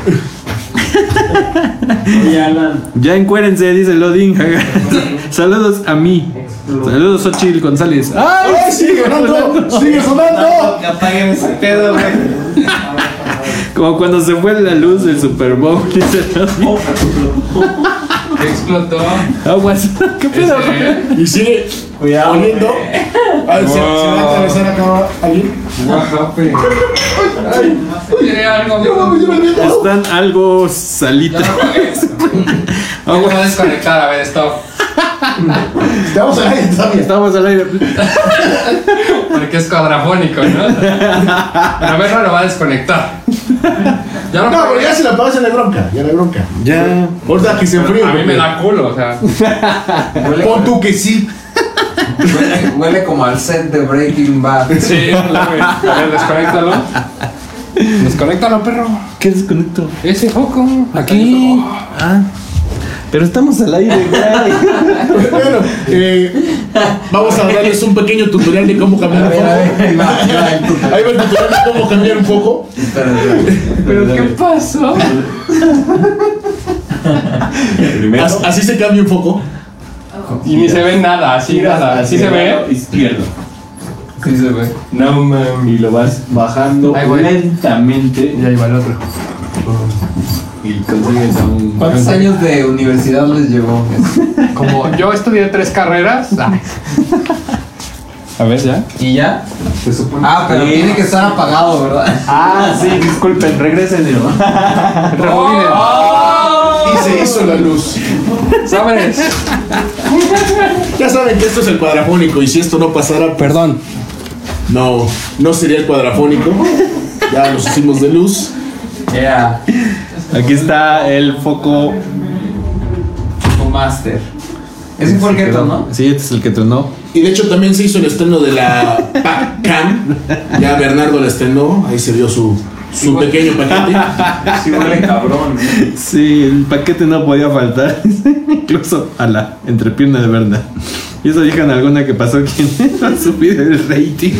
Oye, Alan. Ya encuérense, dice Lodin. Saludos a mí. Saludos, Ochil González. ¡Ay! ¡Ay, sigue sonando! ¡Sigue sonando! Que apaguen ese pedo, güey. Como cuando se fue la luz del Super Bowl. Dice Lodin. Explotó. Aguas. ¿Qué pedo? Ese- Y sigue Cuidado. oliendo. güey. A ver, ¿se, se va a atravesar acá alguien? Algo, No. Están algo salitas. Vamos a desconectar, a ver, stop. Estamos al aire. Estamos al aire. Porque es cuadrafónico, ¿no? A ver, no lo va a desconectar. Ya no, No, pero ya se la apagas, ya hay bronca. Ya hay bronca. Ya. Ahorita que se enfríe. A mí me da culo, o sea. Huele, Pon tú que sí. huele, huele como al set de Breaking Bad. Sí, güey. A ver, desconéctalo. Desconéctalo, perro. ¿Qué desconecto? Ese foco. Aquí. Ah. Pero estamos al aire, güey. Bueno, eh, vamos a darles un pequeño tutorial de cómo cambiar un foco. ahí va, el tutorial. De cómo cambiar un foco. ¿Pero qué pasó? As- Así se cambia un foco. Y ni se ve nada, así nada. Así se ve. Izquierdo. Sí se ve. No mami, y lo vas bajando lentamente Y ahí va el otro. Y consigues a un. ¿Cuántos años de universidad les llevó? Como yo estudié tres carreras. ay. A ver, ya. ¿Y ya? Se supone Ah, pero que- tiene que estar apagado, ¿verdad? Ah, sí, disculpen, regresen. Rebobinen. Y se hizo la luz. ¿Sabes? Ya saben que esto es el cuadrafónico y si esto no pasara, Perdón. no, no sería el cuadrafónico. Ya los hicimos de luz. Yeah. Aquí está el foco. Con Master. Ese fue el que ¿no? Sí, este es el que tronó. Y de hecho también se hizo el estreno de la Pac-Cam. Ya Bernardo la estrenó, ahí se vio su, su pequeño paquete. Sí huele cabrón. ¿eh? Sí, el paquete no podía faltar. Incluso a la entrepierna de Berna. Y eso dijeron alguna que pasó quien a subir el rating.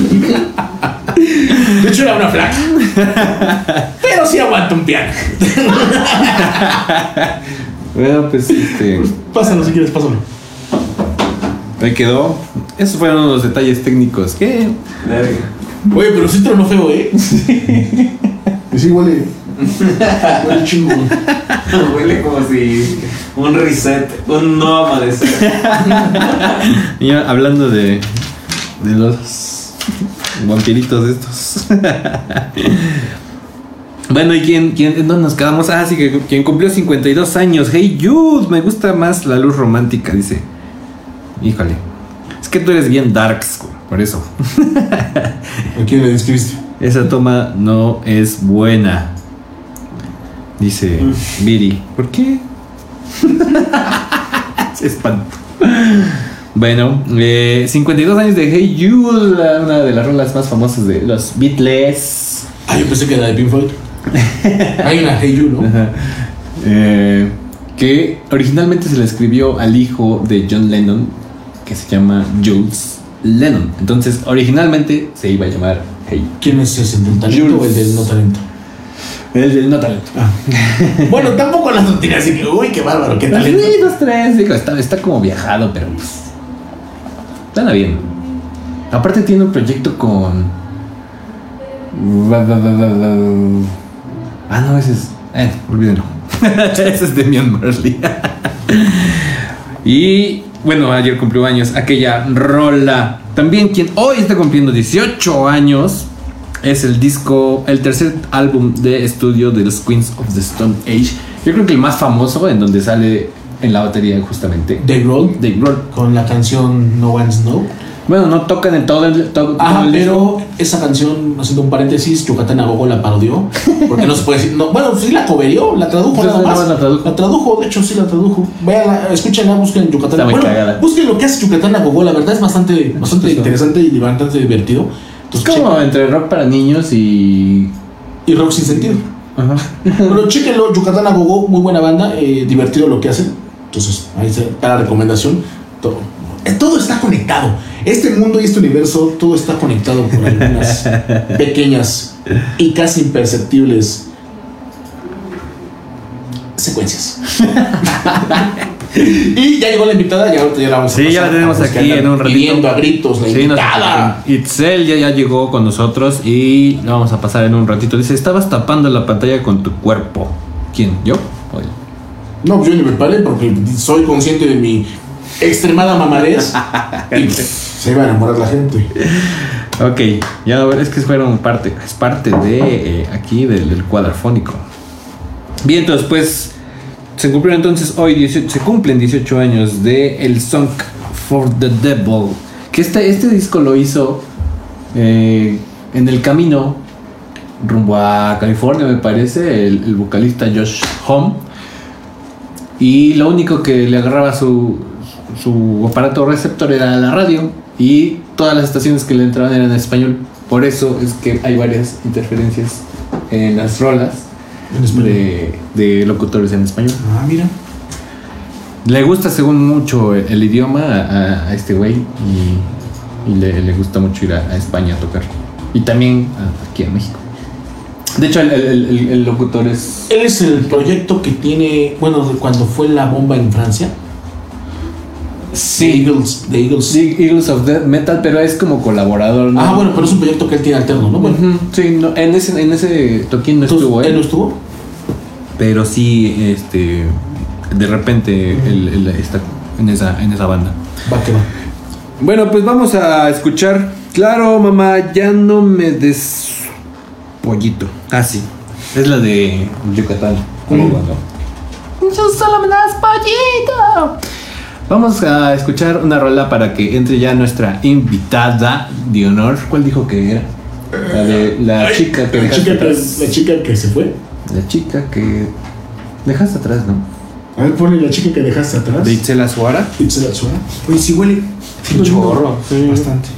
De hecho era una flaca. Pero sí aguanta un piano. Bueno, pues este. Pásalo si quieres, pásalo. Ahí quedó. Esos fueron los detalles técnicos. ¿Qué? Verga. Oye, pero sí tronó feo, ¿eh? Y sí huele. Huele chingo. Huele como si un reset, un nuevo amanecer. Y hablando de. de los vampiritos estos. bueno, ¿y quién, quién, en dónde nos quedamos? Ah, sí, que quien cumplió 52 años. Hey, Jude, me gusta más la luz romántica, dice. Híjole. Es que tú eres bien darks, por eso. ¿A quién le describiste? Esa toma no es buena. Dice Viri. ¿Por qué? Se espantó. Bueno, eh, 52 años de Hey Jude, la- una de las rolas más famosas de los Beatles. Ah, yo pensé que era de Pink Floyd. Hay una Hey You, ¿no? Ajá. Eh, que originalmente se le escribió al hijo de John Lennon, que se llama Jules Lennon. Entonces, originalmente se iba a llamar Hey. ¿Quién es ese? ¿El del talento o el del no talento? El del no talento. Ah. bueno, tampoco las noticias así que, uy, qué bárbaro, qué talento. Sí, dos, tres. Digo, está, está como viajado, pero pues. Suena bien. Aparte tiene un proyecto con. Ah, no, ese es. Eh, olvídenlo. ese es Demian Marley. y bueno, ayer cumplió años aquella rola. También quien hoy está cumpliendo 18 años es el disco, el tercer álbum de estudio de los Queens of the Stone Age. Yo creo que el más famoso en donde sale en la batería justamente Dave Grohl Dave Grohl. con la canción No One's No. Bueno, no tocan en todo el, to- Ah, todo el disco. pero esa canción, haciendo un paréntesis, Yucatán Agogo la parodió. Porque no se puede decir. No, bueno, sí la coverió, la tradujo nada más. la tradujo. La tradujo, de hecho, sí la tradujo. Véanla, escúchenla, busquen Yucatán muy Bueno, cagada. busquen lo que hace Yucatán Agogo, la verdad es bastante, bastante Chistoso. interesante y bastante divertido. Es Entonces, como chequen. entre rock para niños y. Y rock sin sentido. Ajá. Pero chéquenlo, Yucatán a Gogo, muy buena banda, eh, divertido lo que hacen. Entonces, ahí está la recomendación. Todo, eh, todo está conectado. Este mundo y este universo, todo está conectado por algunas pequeñas y casi imperceptibles secuencias. y ya llegó la invitada, ya, ahorita ya la vamos a Sí, ya la pasar tenemos aquí en un ratito. Pidiendo a gritos la Sí, nos- invitada. Itzel ya, ya llegó con nosotros y la vamos a pasar en un ratito. Dice, estabas tapando la pantalla con tu cuerpo. ¿Quién? ¿Yo? ¿O él? No, yo ni me paré porque soy consciente de mi extremada mamadez y se iba a enamorar la gente. Ok, ya no, es que fueron parte, es parte de eh, aquí del, del cuadrafónico. Bien, entonces pues se cumplieron entonces hoy 18, se cumplen 18 años de el Song for the Devil. Que este, este disco lo hizo eh, en el camino rumbo a California, me parece, el, el vocalista Josh Home. Y lo único que le agarraba su, su aparato receptor era la radio. Y todas las estaciones que le entraban eran en español. Por eso es que hay varias interferencias en las rolas de, de locutores en español. Ah, mira. Le gusta según mucho el, el idioma a, a este güey y, y le, le gusta mucho ir a, a España a tocar. Y también a- aquí a México. De hecho, el, el- locutor es... Él es el proyecto que tiene, bueno, cuando fue la bomba en Francia. The Eagles. The Eagles. Sí, Eagles of Death Metal, pero es como colaborador. ¿no? Ah, bueno, pero es un proyecto que él tiene alterno, ¿no? Bueno, Sí, no, en, ese, en ese toquín no entonces, estuvo él él, no estuvo. pero sí, este, de repente él, él está en esa, en esa banda. Va que va. Bueno, pues vamos a escuchar. Claro, mamá, ya no me des pollito. Ah, sí. Es la de Yucatán. Yo solo me das pollito. Vamos a escuchar una rola para que entre ya nuestra invitada de honor. ¿Cuál dijo que era? La de la chica que La dejaste chica, atrás. la chica que se fue. La chica que dejaste atrás, ¿no? A ver, ponle la chica que dejaste atrás. De Itzela Suara. Itzel suena. Oye, sí huele. Un chorro, sí. Bastante.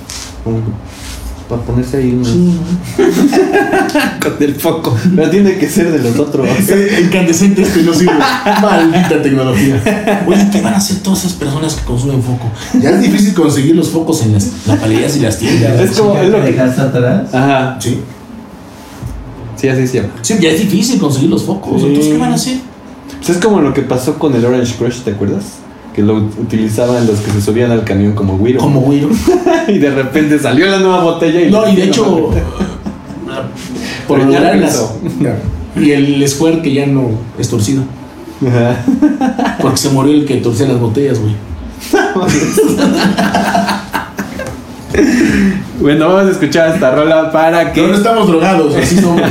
Para ponerse ahí un... Sí, con el foco. Pero tiene que ser de los otros. Eh, Incandescente este no sirve. Maldita tecnología. Oye, ¿qué van a hacer todas esas personas que consumen foco? Ya es difícil conseguir los focos en las lapalerías y las tiendas. Es como es lo que. dejaste atrás? Ajá. Sí. Sí, así es cierto. Sí, ya es difícil conseguir los focos. Sí. Entonces, ¿qué van a hacer? Pues es como lo que pasó con el Orange Crush, ¿te acuerdas? Que lo utilizaban los que se subían al camión como Wiro. Como güiro. y de repente salió la nueva botella y. No, y de hecho, por lograr las. Y el square que ya no es torcido. Ajá. Porque se murió el que torcía las botellas, güey. Bueno, vamos a escuchar esta rola para Pero no que. estamos drogados, así somos.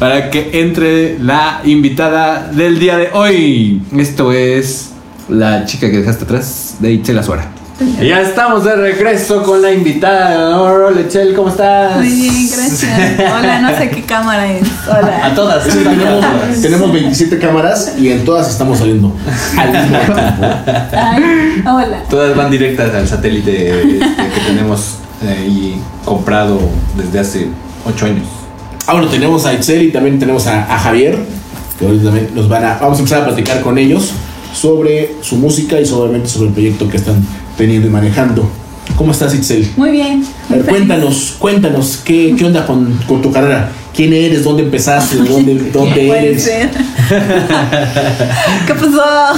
Para que entre la invitada del día de hoy. Esto es la chica que dejaste atrás de Itzel Suara. Y ya estamos de regreso con la invitada de honor. Hola, Chel, ¿cómo estás? Muy bien, gracias. Hola, no sé qué cámara es. A Hola. todas. Es que tenemos, tenemos 27 cámaras y en todas estamos saliendo al mismo tiempo. Ay, hola. Todas van directas al satélite este, que tenemos eh, y comprado desde hace 8 años. Ah, bueno, tenemos a Itzel y también tenemos a, a Javier, que ahorita también nos van a. Vamos a empezar a platicar con ellos sobre su música y sobre, sobre el proyecto que están teniendo y manejando. ¿Cómo estás, Itzel? Muy bien. A ver, cuéntanos, cuéntanos, ¿qué, qué onda con, con tu carrera? ¿Quién eres? ¿Dónde empezaste? ¿De ¿Dónde, dónde eres? ser. ¿Qué pasó?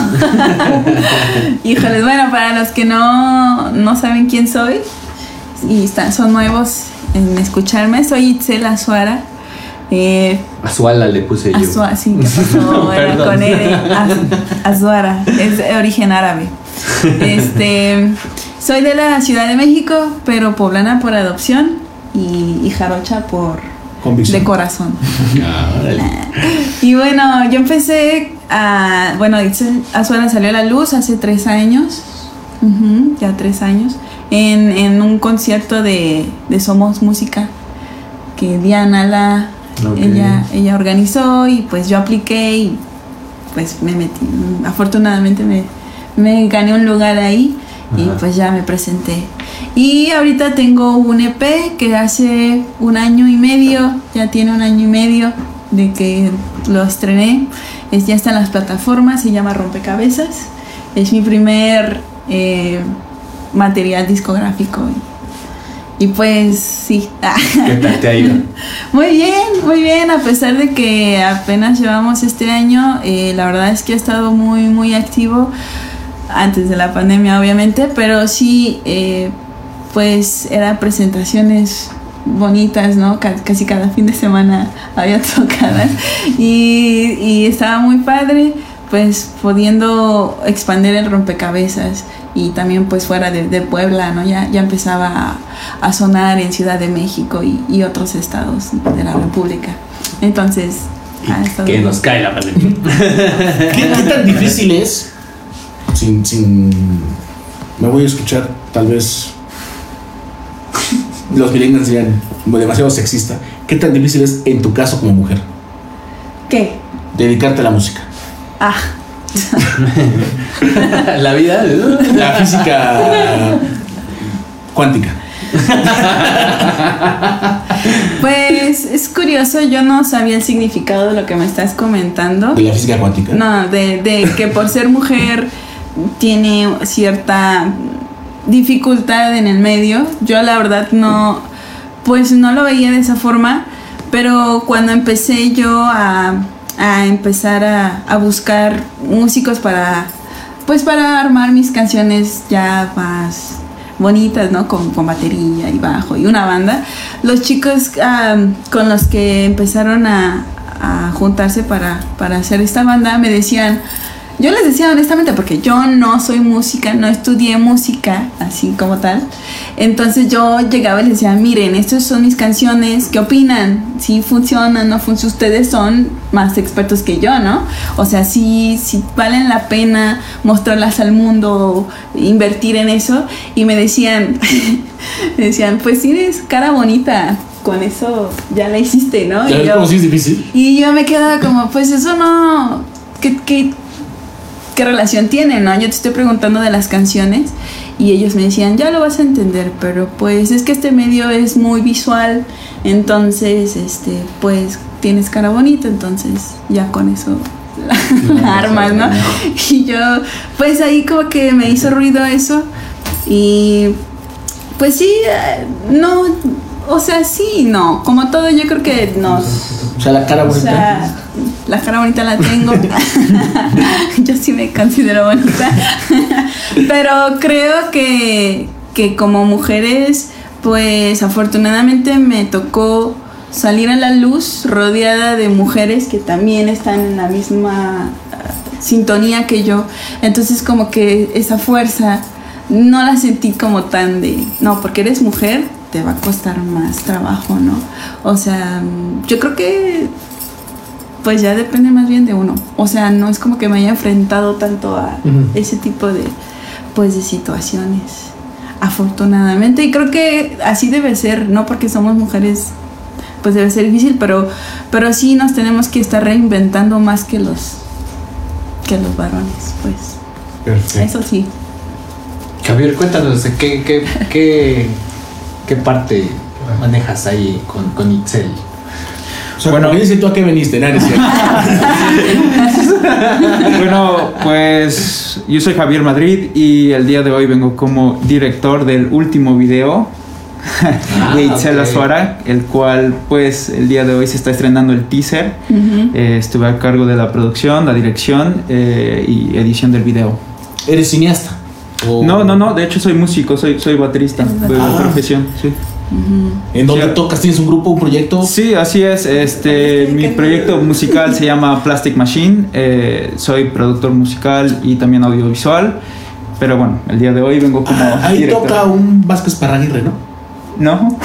Híjoles, bueno, para los que no, no saben quién soy y están, son nuevos en escucharme, soy Itzel Azuara. Eh, Azuala le puse yo. Azua- sí, ¿qué pasó? Era con N. Az- Azuara, es de origen árabe. Este, soy de la Ciudad de México, pero poblana por adopción y, y jarocha por Convicción. de corazón. Ah. Y bueno, yo empecé a, bueno, dice, Azuara salió a la luz hace tres años, ya tres años, en, en un concierto de, de Somos Música que Diana la, Ella, ella organizó y pues yo apliqué y pues me metí, afortunadamente me, me gané un lugar ahí y pues ya me presenté. Y ahorita tengo un EP que hace un año y medio, ya tiene un año y medio de que lo estrené. Es, ya está en las plataformas, se llama Rompecabezas. Es mi primer eh, material discográfico. Y pues sí. ¿Qué tal te ha ido? Muy bien, muy bien, a pesar de que apenas llevamos este año, eh, la verdad es que ha estado muy, muy activo antes de la pandemia, obviamente, pero sí, eh, pues eran presentaciones bonitas, ¿no? Ca- Casi cada fin de semana había tocadas y, y estaba muy padre, pues pudiendo expandir el rompecabezas y también pues fuera de, de Puebla, ¿no? Ya, ya empezaba a, a sonar en Ciudad de México y, y otros estados de la República. Entonces, Que nos cae la pandemia. ¿Qué, qué tan difícil es? Sin, sin. Me voy a escuchar, tal vez. Los millennials dirían demasiado sexista. ¿Qué tan difícil es en tu caso como mujer ¿Qué? dedicarte a la música? Ah, la vida. La física cuántica. pues es curioso, yo no sabía el significado de lo que me estás comentando. De la física cuántica. No, de, de que por ser mujer tiene cierta dificultad en el medio. Yo la verdad no, pues no lo veía de esa forma, pero cuando empecé yo a, a empezar a, a buscar músicos para, pues para armar mis canciones ya más bonitas, ¿no? Con, con batería y bajo y una banda. Los chicos con los que empezaron a, a juntarse para, para hacer esta banda me decían, yo les decía honestamente porque yo no soy música, no estudié música así como tal. Entonces yo llegaba y les decía, miren, estas son mis canciones, ¿qué opinan? Si funcionan, no funcionan, ustedes son más expertos que yo, ¿no? O sea, si, si valen la pena mostrarlas al mundo, invertir en eso. Y me decían, me decían, pues tienes cara bonita, con eso ya la hiciste, ¿no? ¿Ya Y yo- sí es difícil? y yo me quedaba como, pues eso no. ¿Qué, qué, qué relación tiene, no? Yo te estoy preguntando de las canciones y ellos me decían, ya lo vas a entender, pero pues es que este medio es muy visual, entonces, este, pues tienes cara bonita, entonces ya con eso la, la armas, ¿no? Y yo, pues ahí como que me hizo ruido eso y pues sí, eh, no, o sea, sí, no, como todo yo creo que nos... O sea, la cara O bonita. sea, la cara bonita la tengo. Yo sí me considero bonita. Pero creo que, que como mujeres, pues afortunadamente me tocó salir a la luz rodeada de mujeres que también están en la misma ah, sintonía que yo. Entonces como que esa fuerza no la sentí como tan de, no, porque eres mujer, te va a costar más trabajo, ¿no? O sea, yo creo que pues ya depende más bien de uno. O sea, no es como que me haya enfrentado tanto a ese tipo de pues de situaciones. Afortunadamente, y creo que así debe ser, no porque somos mujeres pues debe ser difícil, pero pero sí nos tenemos que estar reinventando más que los que los varones, pues. Perfecto. Eso sí. Javier, cuéntanos, ¿qué, qué, qué, qué parte manejas ahí con, con Itzel? O sea, Bueno. dice tú a qué veniste, nada. Bueno, pues yo soy Javier Madrid y el día de hoy vengo como director del último video Ah, de Itzel ok. Azuara, el cual pues el día de hoy se está estrenando el teaser. Ujú. Eh, estuve a cargo de la producción, la dirección eh, y edición del video. ¿Eres cineasta? O- No, no, no, de hecho soy músico, soy, soy baterista de Ah. profesión, sí. ¿En dónde Sí. tocas? ¿Tienes un grupo, un proyecto? Sí, así es. Este, mi proyecto musical se llama Plastic Machine. eh, soy productor musical y también audiovisual. Pero bueno, el día de hoy vengo como Ah, ahí director. toca un Vázquez Parraguirre, ¿no? ¿No?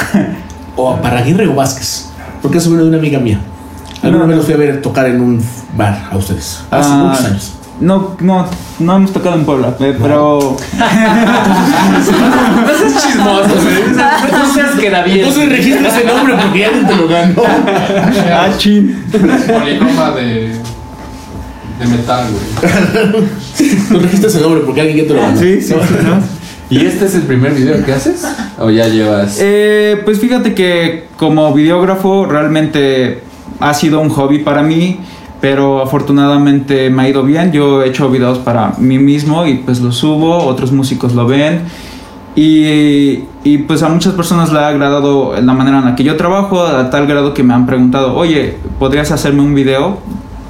O Parraguirre o Vázquez. Porque eso viene de una amiga mía. Alguna No. vez los fui a ver tocar en un bar a ustedes. Hace Ah, muchos años. No, no, no hemos tocado en Puebla, eh, pero No seas chismoso, güey. No seas queda bien. Entonces registra ese nombre porque ya te lo ganó. ah, chin. Polinoma de. de metal, güey. No registra ese nombre porque alguien ya te lo ganó. Sí, sí, sí, ¿no? ¿Y este es el primer video que haces? ¿O ya llevas? Eh, pues fíjate que como videógrafo realmente ha sido un hobby para mí, pero afortunadamente me ha ido bien. Yo he hecho videos para mí mismo y pues los subo, otros músicos lo ven. Y, y, pues a muchas personas le ha agradado la manera en la que yo trabajo, a tal grado que me han preguntado, oye, ¿podrías hacerme un video?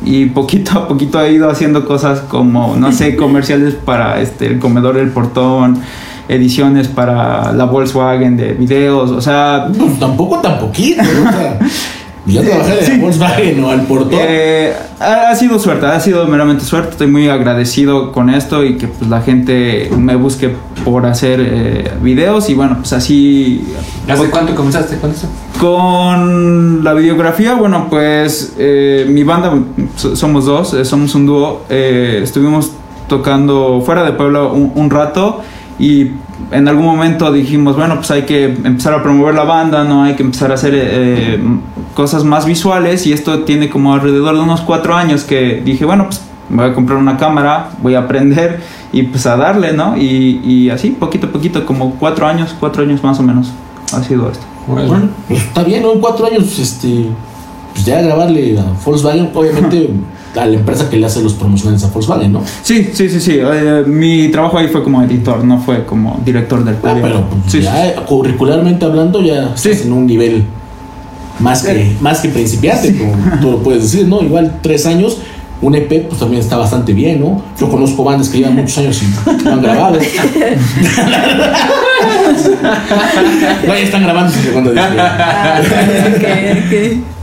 Y poquito a poquito he ido haciendo cosas como, no sé, comerciales para este, el comedor del portón, ediciones para la Volkswagen de videos, o sea... Pues tampoco tan poquito. O sea, yo trabajé de Sí. Volkswagen o al portón. Eh, ha, ha sido suerte, ha sido meramente suerte. Estoy muy agradecido con esto y que pues, la gente me busque por hacer eh, videos y bueno, pues así ¿Hace cuánto comenzaste con eso? con la videografía, bueno, pues eh, mi banda, so- somos dos, eh, somos un dúo, eh, estuvimos tocando fuera de Puebla un, un rato y en algún momento dijimos, bueno, pues hay que empezar a promover la banda, ¿no? Hay que empezar a hacer eh, cosas más visuales y esto tiene como alrededor de unos cuatro años que dije, bueno, pues voy a comprar una cámara, voy a aprender y pues a darle, ¿no? Y, y así, poquito a poquito, como cuatro años, cuatro años más o menos ha sido esto. Bueno, pues está bien, ¿no? En cuatro años, este, pues ya grabarle a Volkswagen, obviamente a la empresa que le hace los promocionales a Volkswagen, ¿no? Sí, sí, sí, sí. Eh, mi trabajo ahí fue como editor, no fue como director del Ah, periódico. pero pues, Sí, ya curricularmente hablando ya Sí. estás en un nivel más que, más que principiante, como tú lo puedes decir, ¿no? Igual tres años, un EP pues también está bastante bien, ¿no? Yo conozco bandas que llevan muchos años y no han grabado. no, ya están grabando disco. Ah, ok, ok.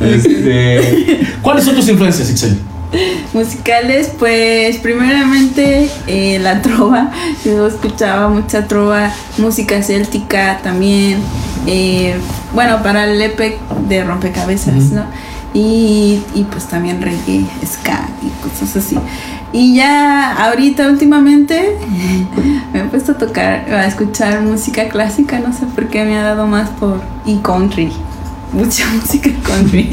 Este. ¿Cuáles son tus influencias, Ixel? Musicales, pues primeramente eh, la trova, yo escuchaba mucha trova, música céltica también, eh, bueno, para el EP de rompecabezas, ¿no? Y, y pues también reggae, ska y cosas así. Y ya ahorita últimamente me he puesto a tocar, a escuchar música clásica, no sé por qué me ha dado más por... y country, mucha música country.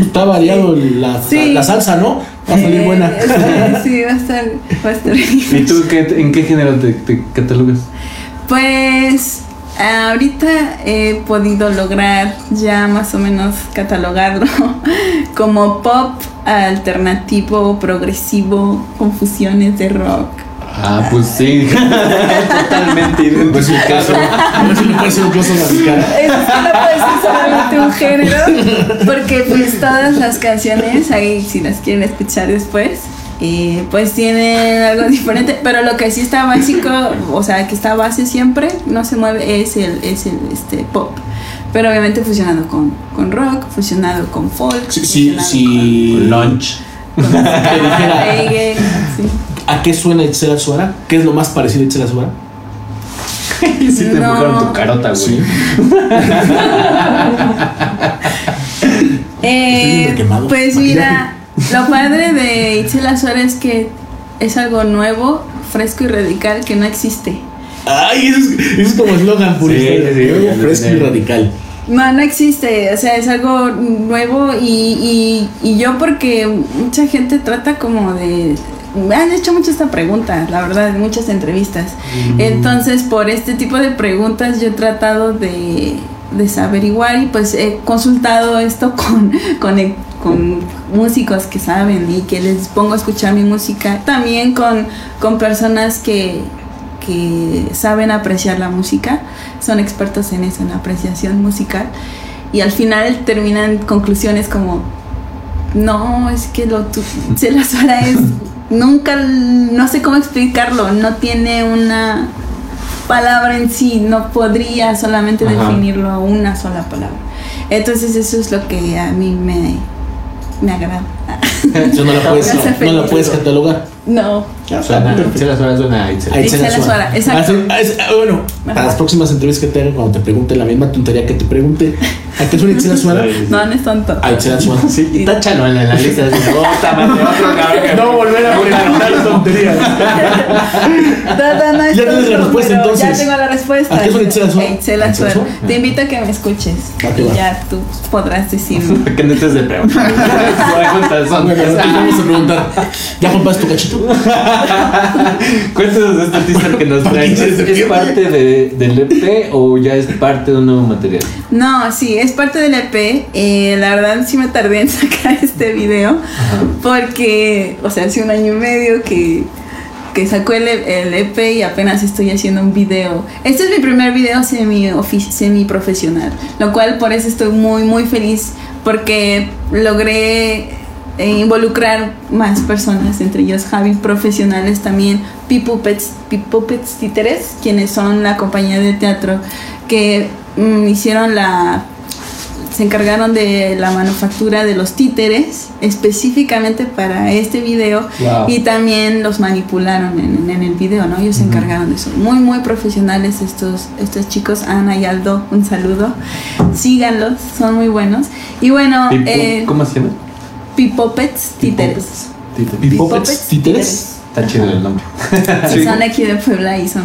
Está variado la, Sí. la salsa, ¿no? Va a salir buena. Eh, sí, va a estar, va a estar ¿Y tú qué, en qué género te, te catalogas? Pues ahorita he podido lograr ya más o menos catalogarlo como pop alternativo, progresivo, con fusiones de rock. Ah, pues sí. Totalmente identificado. A ver si le puede ser un mi cara. Es que no puede ser solamente un género, porque pues todas las canciones, ahí si las quieren escuchar después, eh, pues tienen algo diferente, pero lo que sí está básico, o sea, que está base siempre, no se mueve, es el, es el este, pop. Pero obviamente fusionado con, con rock, fusionado con folk, Si, si, fusionado si Lunch. con, con reggae, sí. ¿A qué suena Itzel Azuara? ¿Qué es lo más parecido a Itzel Azuara? Sí te No. enfocaron tu carota, güey. Eh, pues mira, lo padre de Itzel Azuara es que es algo nuevo, fresco y radical que no existe. Ay, eso es, eso es como eslogan purista. Sí, nuevo, fresco y radical. No, no existe, o sea, es algo nuevo y, y, y yo porque mucha gente trata como de... Me han hecho mucho esta pregunta, la verdad, en muchas entrevistas. Entonces, por este tipo de preguntas yo he tratado de, de saber igual y pues he consultado esto con, con, con músicos que saben y que les pongo a escuchar mi música. También con, con personas que, que saben apreciar la música, son expertos en eso, en la apreciación musical. Y al final terminan conclusiones como, no, es que lo tu, se la sola es, nunca, no sé cómo explicarlo, no tiene una palabra en sí, no podría solamente Ajá. definirlo a una sola palabra. Entonces eso es lo que a mí me, me agrada. No la puedes, Me hace no la puedes catalogar. No, Suena, se las horas suena a Itzel. A Itzel Itzel exacto. Ah, sí, ah, es- ah, bueno, para las próximas entrevistas que te hagan, cuando te pregunte la misma tontería que te pregunte, ¿a qué suena Itzel Azuara? no, no es tonto. A Itzel Azuara. Sí, y táchalo en la, en la lista. así, otro cabrón. No volver a preguntar tontería. No, no, no es Ya tienes la respuesta, entonces. Ya tengo la respuesta. ¿A qué es un Itzel Azuar? Itzel ¿Itzel Azuar. Azuar? Te invito a que me escuches. ¿A qué va? Y ya tú podrás decirme. Que no estés de preguntar. Vamos a preguntar. ¿Ya compraste tu cachito? Cuéntanos de este teaser que nos traen. Porque ¿Es, parte de, del EP o ya es parte de un nuevo material? No, sí, es parte del EP. Eh, la verdad sí me tardé en sacar este video porque, o sea, hace un año y medio que, que sacó el, el EP y apenas estoy haciendo un video. Este es mi primer video semi, semi profesional, lo cual por eso estoy muy, muy feliz porque logré eh, involucrar más personas, entre ellos Javi, profesionales también, Pipuppets, Pipuppets Títeres, quienes son la compañía de teatro que mm, hicieron la se encargaron de la manufactura de los títeres específicamente para este video Wow. y también los manipularon en, en el video, ¿no? Ellos se encargaron de eso. Muy, muy profesionales estos, estos chicos, Ana y Aldo, un saludo. Síganlos, son muy buenos. Y bueno, eh, ¿Cómo se llama? Pipoppets títeres. ¿Pipoppets? ¿Títeres? Está chido el nombre. Sí, Son de aquí de Puebla y son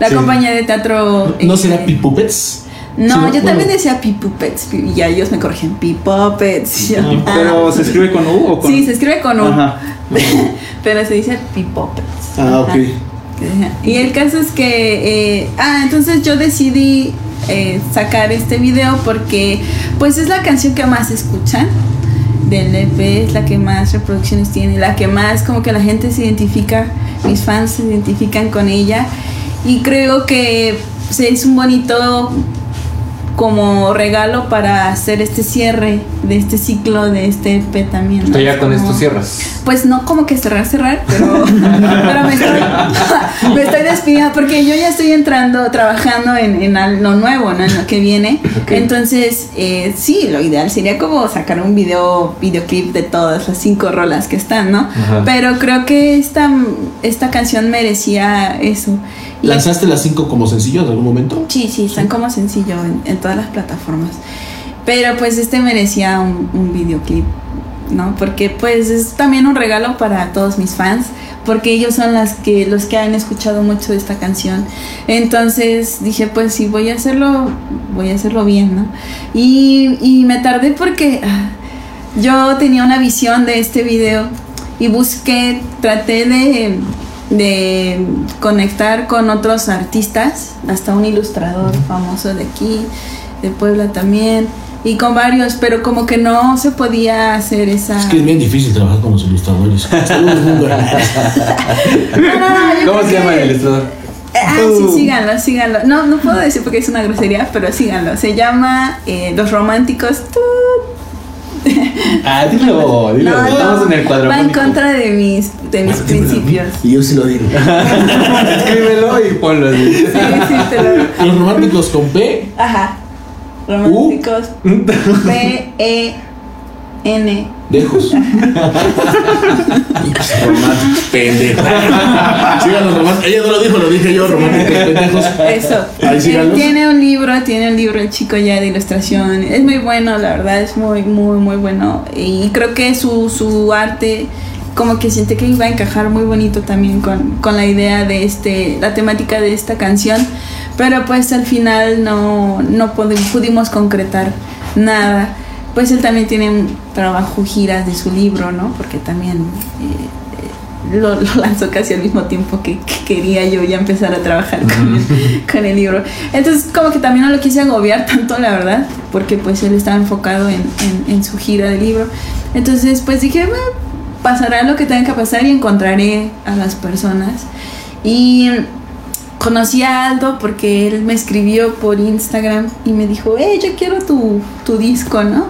la Sí. compañía de teatro. ¿No eh, será Pipuppets? No, Sí, yo bueno. también decía Pipuppets y ya ellos me corrigen. Pipoppets. Yo, ah. Pero se escribe con U o con Sí, se escribe con U. Ajá. pero se dice Pipoppets. Ah, ok. Ajá. Y el caso es que, eh, ah, entonces yo decidí eh, sacar este video porque pues es la canción que más escuchan del EP, es la que más reproducciones tiene, la que más como que la gente se identifica, mis fans se identifican con ella. Y creo que es un bonito como regalo para hacer este cierre de este ciclo de este EP también. ¿no? Ya con como- esto cierras. pues no como que cerrar, cerrar, pero, pero me, estoy, me estoy despidiendo porque yo ya estoy entrando, trabajando en, en lo nuevo, ¿no? En lo que viene. Entonces, eh, sí, lo ideal sería como sacar un video, videoclip de todas las cinco rolas que están, ¿no? Ajá. Pero creo que esta, esta canción merecía eso. ¿Lanzaste las cinco como sencillo en algún momento? Sí, sí, están como sencillo en, en todas las plataformas. Pero pues este merecía un, un videoclip, ¿no? Porque pues es también un regalo para todos mis fans, porque ellos son las que, los que han escuchado mucho esta canción. Entonces dije, pues si voy a hacerlo, voy a hacerlo bien, ¿no? Y, y me tardé porque ah, yo tenía una visión de este video y busqué, traté de, de conectar con otros artistas, hasta un ilustrador famoso de aquí, de Puebla también, y con varios, pero como que no se podía hacer esa... Es que es bien difícil trabajar con los ilustradores. No, no, ¿Cómo se llama el ilustrador? Ah, sí, síganlo, síganlo. No, no puedo decir porque es una grosería, pero síganlo. Se llama eh, Los Románticos. Tut. Ah, dilo, dilo. No, Estamos no, en el cuadro. Va en contra de mis, de mis principios. Y yo sí lo digo. Escríbelo y ponlo así. Sí, sí, te lo. Los románticos con P. Ajá. Románticos. P E N. Dejos. Pendejo. Sigan los románticos. Ella no lo dijo, lo dije yo, románticos pendejos. Eso. Ahí síganlos. tiene un libro, tiene un libro el chico ya de ilustración. Es muy bueno, la verdad, es muy, muy, muy bueno. Y creo que su, su arte como que siente que iba a encajar muy bonito también con, con la idea de este, la temática de esta canción. Pero pues al final no, no pudi- pudimos concretar nada. Pues él también tiene un trabajo giras de su libro, ¿no? Porque también eh, lo, lo lanzó casi al mismo tiempo que, que quería yo ya empezar a trabajar con el, con el libro. Entonces como que también no lo quise agobiar tanto, la verdad, porque pues él estaba enfocado en, en- en su gira de libro. Entonces pues dije, bueno, pasará lo que tenga que pasar y encontraré a las personas. Y conocí a Aldo porque él me escribió por Instagram y me dijo, hey, yo quiero tu, tu disco, ¿no?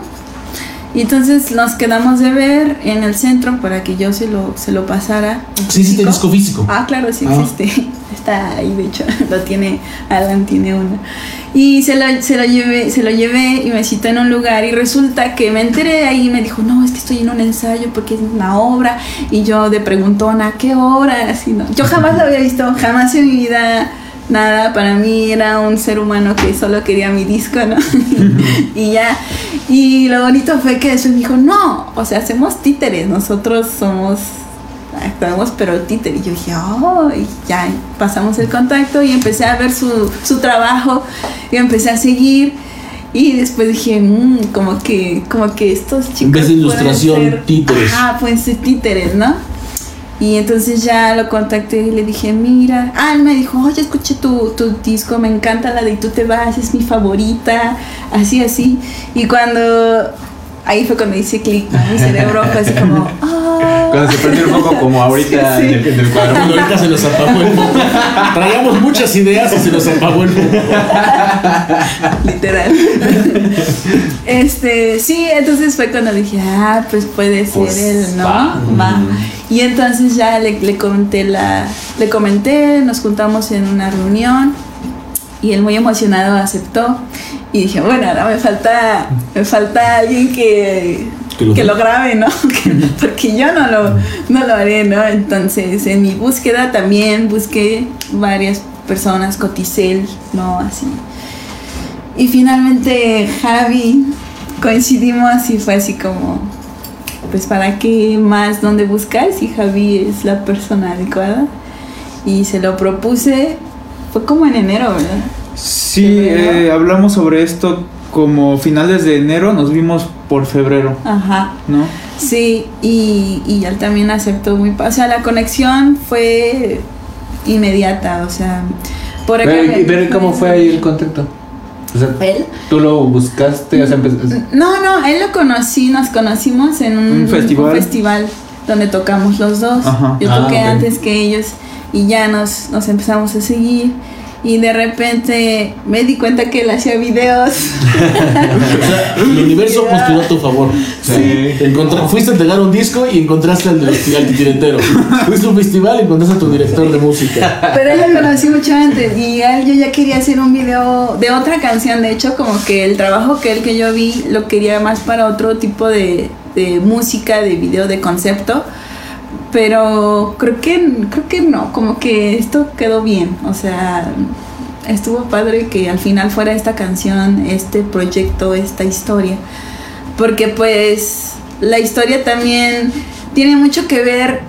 Y entonces nos quedamos de ver en el centro para que yo se lo, se lo pasara. Sí, sí, tiene disco físico. Ah, claro, sí Ah. existe. Está ahí, de hecho, lo tiene, Alan tiene uno. Y se lo, se lo llevé, se lo llevé y me citó en un lugar y resulta que me enteré ahí y me dijo, no, es que estoy en un ensayo porque es una obra. Y yo de preguntona, ¿qué obra? Así, ¿no? Yo jamás lo había visto, jamás en mi vida nada, para mí era un ser humano que solo quería mi disco, ¿no? y ya. Y lo bonito fue que me dijo, no, o sea, hacemos títeres, nosotros somos contactamos, pero títer. Y yo dije, oh, y ya pasamos el contacto y empecé a ver su, su trabajo y empecé a seguir. Y después dije, "Mm, como que, como que estos chicos. En vez de pueden ilustración, ser- títeres. Pueden ser títeres, ¿no? Y entonces ya lo contacté y le dije, mira, ah, él me dijo, oye, escuché tu, tu disco, me encanta la de tú te vas, es mi favorita, así, así. Y cuando, ahí fue cuando hice clic, mi cerebro fue así como, ah. Cuando se prendió un poco como ahorita Sí, sí. En, el, en el cuadro. Ahorita se nos apagó el foco. Traíamos muchas ideas y se nos apagó el foco. literal. este, sí, entonces fue cuando dije, ah, pues puede ser Pues, él, ¿no? va. Va. Y entonces ya le, le comenté la, le comenté, nos juntamos en una reunión y él muy emocionado aceptó. Y dije, bueno, ahora me falta, me falta alguien que, Que lo- que lo grabe, ¿no? Porque yo no lo, no lo haré, ¿no? Entonces, en mi búsqueda también busqué varias personas, Coticel, ¿no? Así. Y finalmente Javi coincidimos y fue así como, pues para qué más dónde buscar si Javi es la persona adecuada. Y se lo propuse, fue como en enero, ¿verdad? Sí, eh, hablamos sobre esto como finales de enero, nos vimos por febrero, Ajá. ¿no? Sí, y, y él también aceptó muy... pa- O sea, la conexión fue inmediata, o sea, por acá... Pero, me- y- pero ¿y ¿cómo fue ahí el contacto? O sea, ¿Él? tú lo buscaste, o sea, No, no, él lo conocí, nos conocimos en un, ¿Un festival? festival donde tocamos los dos. Ajá. Yo Ah, toqué antes que ellos y ya nos, nos empezamos a seguir. Y de repente me di cuenta que él hacía videos. O sea, el universo conspiró a tu favor. O sea, encontra- fuiste a entregar un disco y encontraste al, al titiritero. Fuiste a un festival y encontraste a tu director de música. Pero él lo conocí mucho antes y él yo ya quería hacer un video de otra canción. De hecho, como que el trabajo que él que yo vi lo quería más para otro tipo de, de música, de video, de concepto. Pero creo que, creo que no, como que esto quedó bien. O sea, estuvo padre que al final fuera esta canción, este proyecto, esta historia. Porque pues la historia también tiene mucho que ver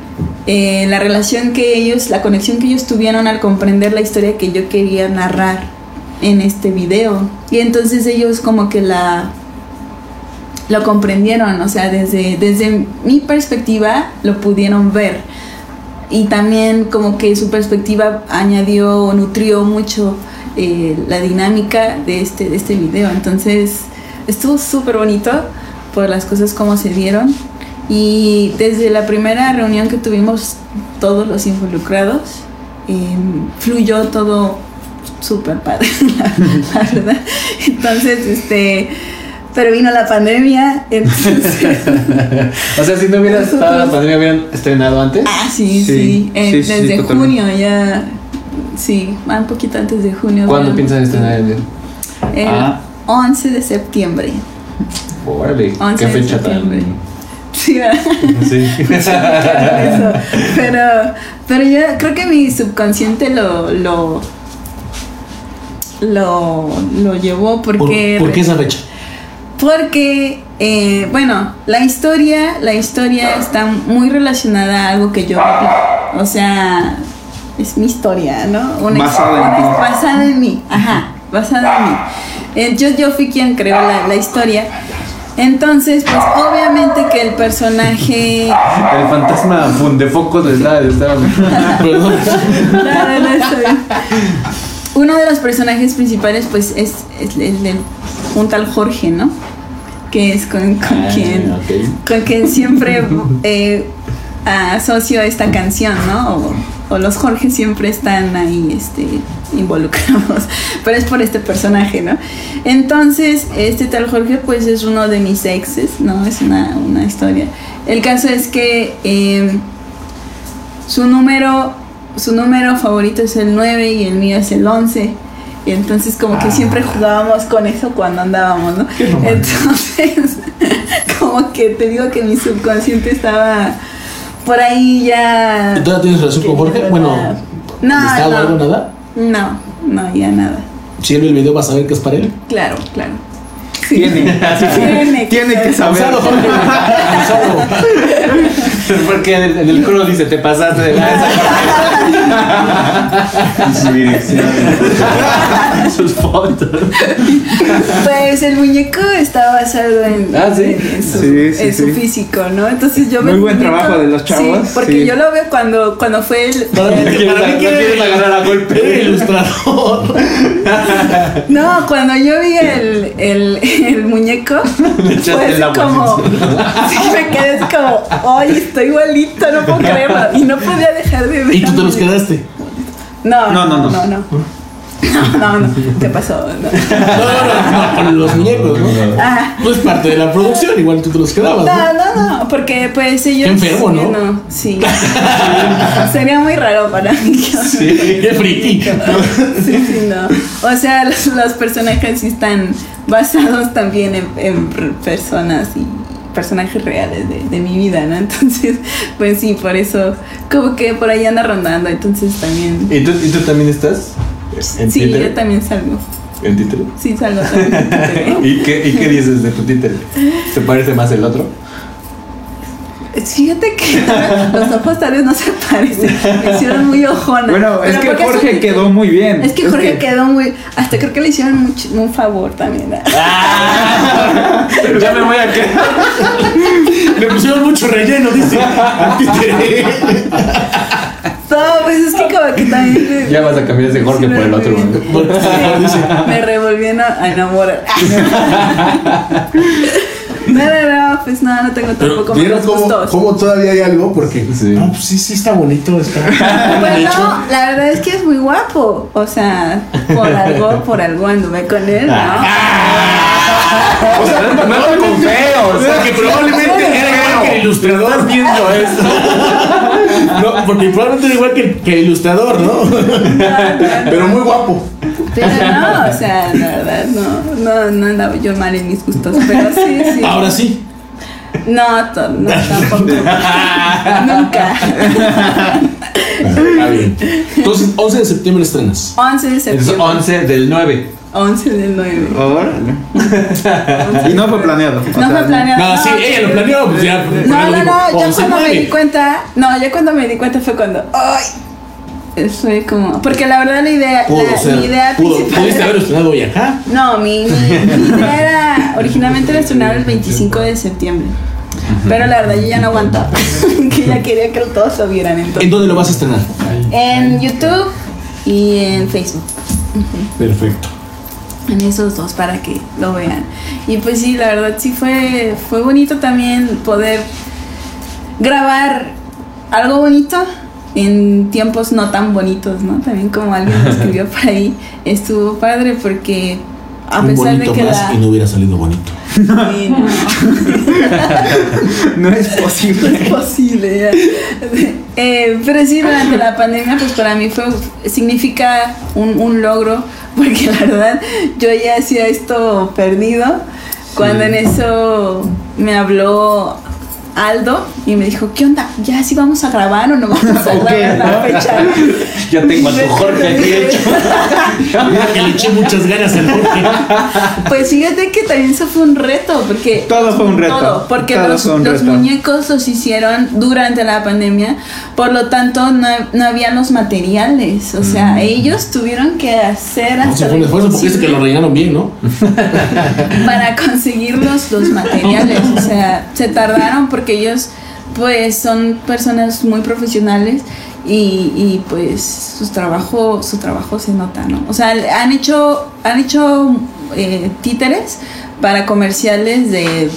eh, la relación que ellos, la conexión que ellos tuvieron al comprender la historia que yo quería narrar en este video. Y entonces ellos como que la lo comprendieron, o sea, desde, desde mi perspectiva lo pudieron ver. Y también como que su perspectiva añadió o nutrió mucho eh, la dinámica de este, de este video. Entonces estuvo súper bonito por las cosas como se dieron. Y desde la primera reunión que tuvimos todos los involucrados, eh, fluyó todo súper padre, la, la verdad. Entonces, este, pero vino la pandemia, entonces, o sea, si no hubiera Nosotros- estado la pandemia, hubieran estrenado antes. ah, sí, sí, Sí, eh, sí, sí, desde totalmente. junio ya, sí, un poquito antes de junio. ¿Cuándo ya. piensan estrenar el El Ah. 11 de septiembre. Órale, 11 qué fecha tan. Sí. Sí. Eso. Pero, pero yo creo que mi subconsciente lo, lo, lo, lo llevó ¿Por, porque... por qué esa fecha? Porque, eh, bueno, la historia, la historia está muy relacionada a algo que yo viví. O sea, es mi historia, ¿no? Una Basada en basada en mí, ajá, basada en mí. Eh, yo, yo fui quien creó la, la historia. Entonces, pues obviamente que el personaje... El fantasma de focos les da, estaba. Perdón. No, no, no, bien. Uno de los personajes principales, pues, es, es el de un tal Jorge, ¿no? Que es con, con Ah, quien con quien siempre eh, asocio esta canción, ¿no? O, o los Jorge siempre están ahí este, involucrados, pero es por este personaje, ¿no? Entonces, este tal Jorge, pues es uno de mis exes, ¿no? Es una, una historia. El caso es que eh, su número, su número favorito es el 9 y el mío es el 11. Y entonces como que siempre jugábamos con eso cuando andábamos, ¿no? Entonces, como que te digo que mi subconsciente estaba por ahí ya... ¿Y todavía tienes relación con Jorge? Bueno, no, ¿amistad o no, algo, nada? no, no, ya nada. Si él ve el video vas a ver que es para él. Claro, claro. Tiene, así que Tiene que tiene que saber. Abusado, Jorge. Porque en el, en el coro dice, te pasaste de lanza. Su dirección. Sus fotos. Pues el muñeco está basado en, Ah, ¿sí? en su, Sí, sí, en su físico, ¿no? Entonces yo Muy me buen trabajo de los chavos, Sí, porque sí. yo lo veo cuando, cuando fue el... Para mí que- agarrar a golpe. Eres ilustrador. No, cuando yo vi el, el, el muñeco, fue el así como... Sí, me quedé así como, ay, estoy igualito, no puedo creerlo. Y no podía dejar de ver. Y tú te los mi- quedaste. No, No, no, no, no. no. no. No, no, ¿qué pasó? No. No, no, no, con los muñecos, ¿no? No es parte de la producción, igual tú te los quedabas, ¿no? No, no, no, porque pues ellos... Qué enfermo, ¿no? Sí. Sería muy raro para mí. que- Qué friki. Sí, sí, no. O sea, los, los personajes sí están basados también en, en per- personas y personajes reales de, de mi vida, ¿no? Entonces, pues sí, por eso, como que por ahí anda rondando, entonces también... ¿Y tú, ¿Y tú también estás? ¿En Sí, títere? yo también salgo. ¿En títere? Sí, salgo también. en títere. ¿Y qué, ¿Y qué dices de tu títere? ¿Se parece más el otro? Fíjate que los ojos tal vez no se parecen, me hicieron muy ojona. Bueno, es que Jorge un- quedó muy bien. Es que Jorge quedó muy. Hasta creo que le hicieron mucho- un favor también. ¿no? ya me voy a quedar. Me pusieron mucho relleno, dice. No, pues es que como que también. Ya vas a cambiar ese Jorge Sí, por el otro. dice. Me revolví a a enamorar. No, no, no, pues no, no tengo tampoco ¿vieron malos cómo, gustos. cómo todavía hay algo? Porque, Sí. no, pues sí, sí está bonito. Está Bueno, hecho. la verdad es que es muy guapo. O sea, por algo, por algo anduve con él, ¿no? O sea, No ando con feos. O sea, que probablemente era el ilustrador. viendo esto. No, porque probablemente era igual que, que el ilustrador, ¿no? Pero muy guapo. Pero no, o sea, la verdad, no, no, no andaba yo mal en mis gustos, pero sí, sí. Ahora sí. No, to- no tampoco. Nunca. Está bien. Entonces, 11 de septiembre estrenas. 11 de Es septiembre. 11 del 9. 11 del 9. Órale. Y no fue planeado. No sea, fue planeado. No, sí, ella lo planeó, pues ya. No, no, no, yo 11, cuando me 9. di cuenta, no, yo cuando me di cuenta fue cuando, ay, fue como, porque la verdad la idea, la, ser. mi idea pudo- principal Pudiste haber estrenado hoy acá. no, mi, mi, mi idea era, originalmente era estrenar el 25 de septiembre, pero la verdad yo ya no aguantaba, que ya quería que todos lo vieran, ¿En entonces, dónde lo vas a estrenar? en YouTube y en Facebook. Perfecto. En esos dos para que lo vean. Y pues sí, la verdad sí fue, fue bonito también poder grabar algo bonito en tiempos no tan bonitos, ¿no? También como alguien lo escribió por ahí, estuvo padre porque a Un pesar de bonito que más la... y no hubiera salido bonito. Sí, no. No es No posible. es posible ya. Eh, pero sí, durante la pandemia, pues para mí fue, significa un, un logro, porque la verdad yo ya hacía esto perdido, cuando en eso me habló Aldo y me dijo, ¿qué onda? ¿Ya sí vamos a grabar o no vamos a grabar la ¿no? fecha? Ya tengo a tu Jorge aquí hecho. Mira que le eché muchas ganas al Jorge. Pues fíjate que también eso fue un reto, porque... Todo fue un reto. Todo, porque Todo los, fue un los reto. muñecos los hicieron durante la pandemia, por lo tanto no, no había los materiales, o sea, ellos tuvieron que hacer No, hasta fue un esfuerzo porque dice que lo rellenaron bien, ¿no? para conseguir los, los materiales, o sea, se tardaron porque ellos pues son personas muy profesionales y, y, pues su trabajo su trabajo se nota no o sea han hecho han hecho eh, títeres para comerciales de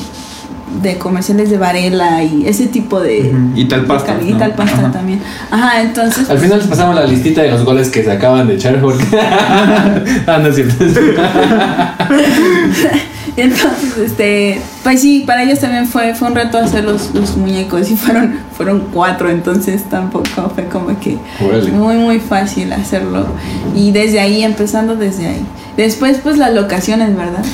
de comerciales de Varela y ese tipo de y Talpasta, de cali- y ¿no? Talpasta Ajá. también ajá entonces Al final les pasamos la listita de los goles que se acaban de echar porque. ah, no es cierto. Entonces, este, pues sí, para ellos también fue, fue un reto hacer los, los muñecos y fueron, fueron cuatro, entonces tampoco fue como que Órale. muy, muy fácil hacerlo. Y desde ahí, empezando desde ahí. Después, pues las locaciones, ¿verdad?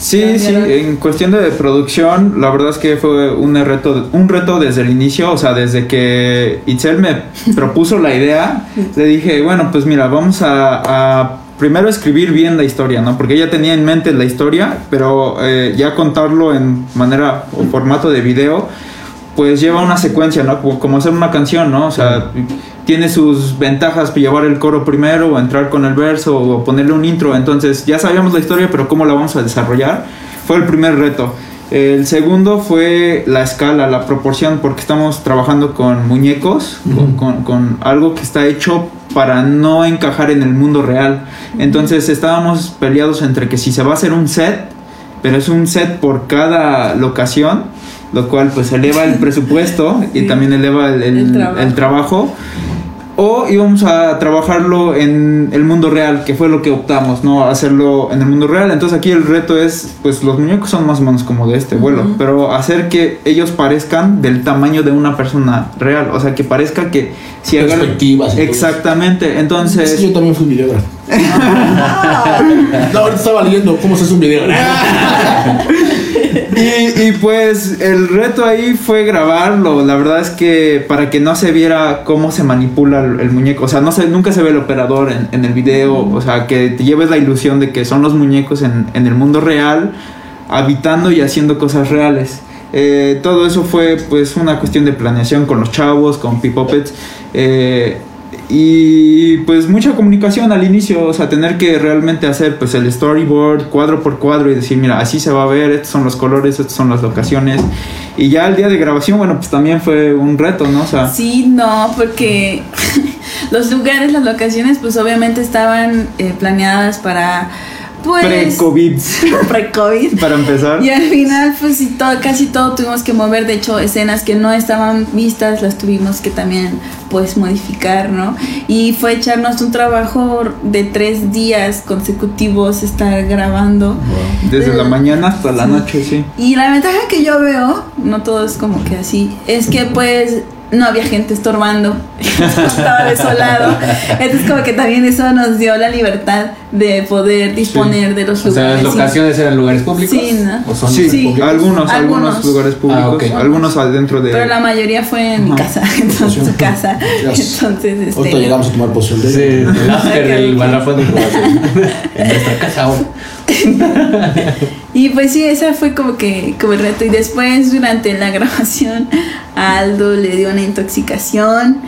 Sí, sí, en cuestión de producción, la verdad es que fue un reto, un reto desde el inicio, o sea, desde que Itzel me propuso la idea, le dije, bueno, pues mira, vamos a, a primero escribir bien la historia, ¿no? Porque ella tenía en mente la historia, pero eh, ya contarlo en manera o formato de video, pues lleva una secuencia, ¿no? Como, hacer una canción, ¿no? O sea, tiene sus ventajas llevar el coro primero o entrar con el verso o ponerle un intro. Entonces ya sabíamos la historia, pero ¿cómo la vamos a desarrollar? Fue el primer reto. El segundo fue la escala, la proporción, porque estamos trabajando con muñecos, con, con- con algo que está hecho para no encajar en el mundo real. Entonces estábamos peleados entre que si se va a hacer un set, pero es un set por cada locación, lo cual pues eleva el presupuesto y Sí. también eleva el, el- El trabajo. el trabajo. O íbamos a trabajarlo en el mundo real, que fue lo que optamos, ¿no? Hacerlo en el mundo real. Entonces aquí el reto es, pues los muñecos son más o menos como de este vuelo, pero hacer que ellos parezcan del tamaño de una persona real. O sea, que parezca que si Perspectivas. Exactamente. Entonces... Sí, yo también fui videógrafo. no, ahorita estaba leyendo cómo se hace un video. Y, y, pues el reto ahí fue grabarlo. La verdad es que para que no se viera cómo se manipula el, el muñeco. O sea, no se, nunca se ve el operador en, en el video. O sea, que te lleves la ilusión de que son los muñecos en, en el mundo real, habitando y haciendo cosas reales. Eh, todo eso fue pues una cuestión de planeación con los chavos, con P-Puppets. Eh, y pues mucha comunicación al inicio, o sea, tener que realmente hacer pues el storyboard cuadro por cuadro y decir, mira, así se va a ver, estos son los colores, estas son las locaciones. Y ya el día de grabación, bueno, pues también fue un reto, ¿no? O sea, Sí, no, porque los lugares, las locaciones, pues obviamente estaban eh, planeadas para, pues... pre-COVID, Pre-COVID. para empezar. Y al final, pues sí, todo, casi todo tuvimos que mover. De hecho, escenas que no estaban vistas las tuvimos que también, pues, modificar, ¿no? Y fue echarnos un trabajo de tres días consecutivos estar grabando. Desde la mañana hasta la noche, sí. Y la ventaja que yo veo, no todo es como que así, es que pues no había gente estorbando, estaba desolado. Entonces como que también eso nos dio la libertad de poder disponer de los O sea, lugares. las locaciones eran lugares públicos. Sí, ¿no? ¿O son Sí, Sí. públicos? algunos, algunos, Algunos. lugares públicos, Ah, ok. algunos adentro de... Pero la mayoría fue en mi casa, entonces su casa. Gracias. Entonces, Ahorita este, llegamos a tomar poción de Sí, el after del en nuestra casa ahora. Y pues sí, esa fue como que como el reto. Y después, durante la grabación, a Aldo le dio una intoxicación.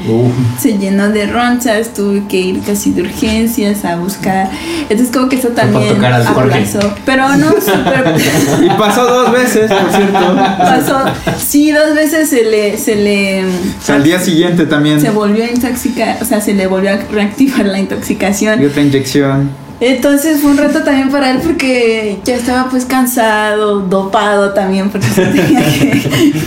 Se llenó de ronchas, tuve que ir casi de urgencias a buscar. Entonces, como que eso también aplazó. Pero no, súper. Y pasó dos veces, por cierto. pasó. Sí, dos veces se le. Se le O sea, al día siguiente también. se volvió a intoxicar, o sea, se le volvió a reactivar la intoxicación. Y otra inyección. Entonces fue un reto también para él porque ya estaba pues cansado, dopado también porque tenía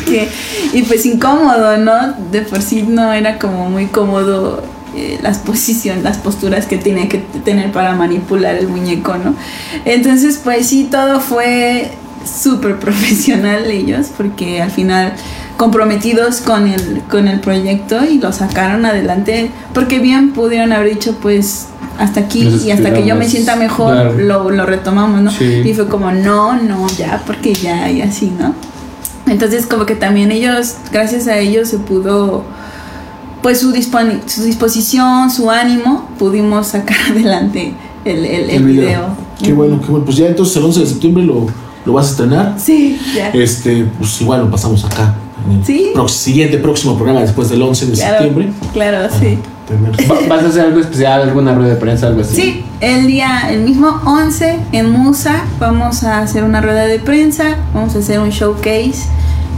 que- y pues incómodo, ¿no? De por sí no era como muy cómodo eh, las posiciones, las posturas que tenía que tener para manipular el muñeco, ¿no? Entonces pues sí, todo fue súper profesional ellos porque al final comprometidos con el, con el proyecto y lo sacaron adelante porque bien pudieron haber dicho pues hasta aquí y hasta que yo me sienta mejor Claro. lo, lo retomamos, ¿no? Sí. Y fue como, no, no, ya, porque ya y así, ¿no? Entonces como que también ellos, gracias a ellos se pudo, pues su, su disposición, su ánimo, pudimos sacar adelante el, el, el video. Qué bueno, qué bueno. Pues ya entonces el 11 de septiembre lo, lo vas a estrenar. Sí, ya. Este, pues igual lo pasamos acá. En el Sí. siguiente próximo programa después del 11 de Claro, septiembre. claro, sí. Tener- ¿Vas a hacer algo especial, alguna rueda de prensa, algo así? Sí, el día, el mismo 11 en Musa vamos a hacer una rueda de prensa, vamos a hacer un showcase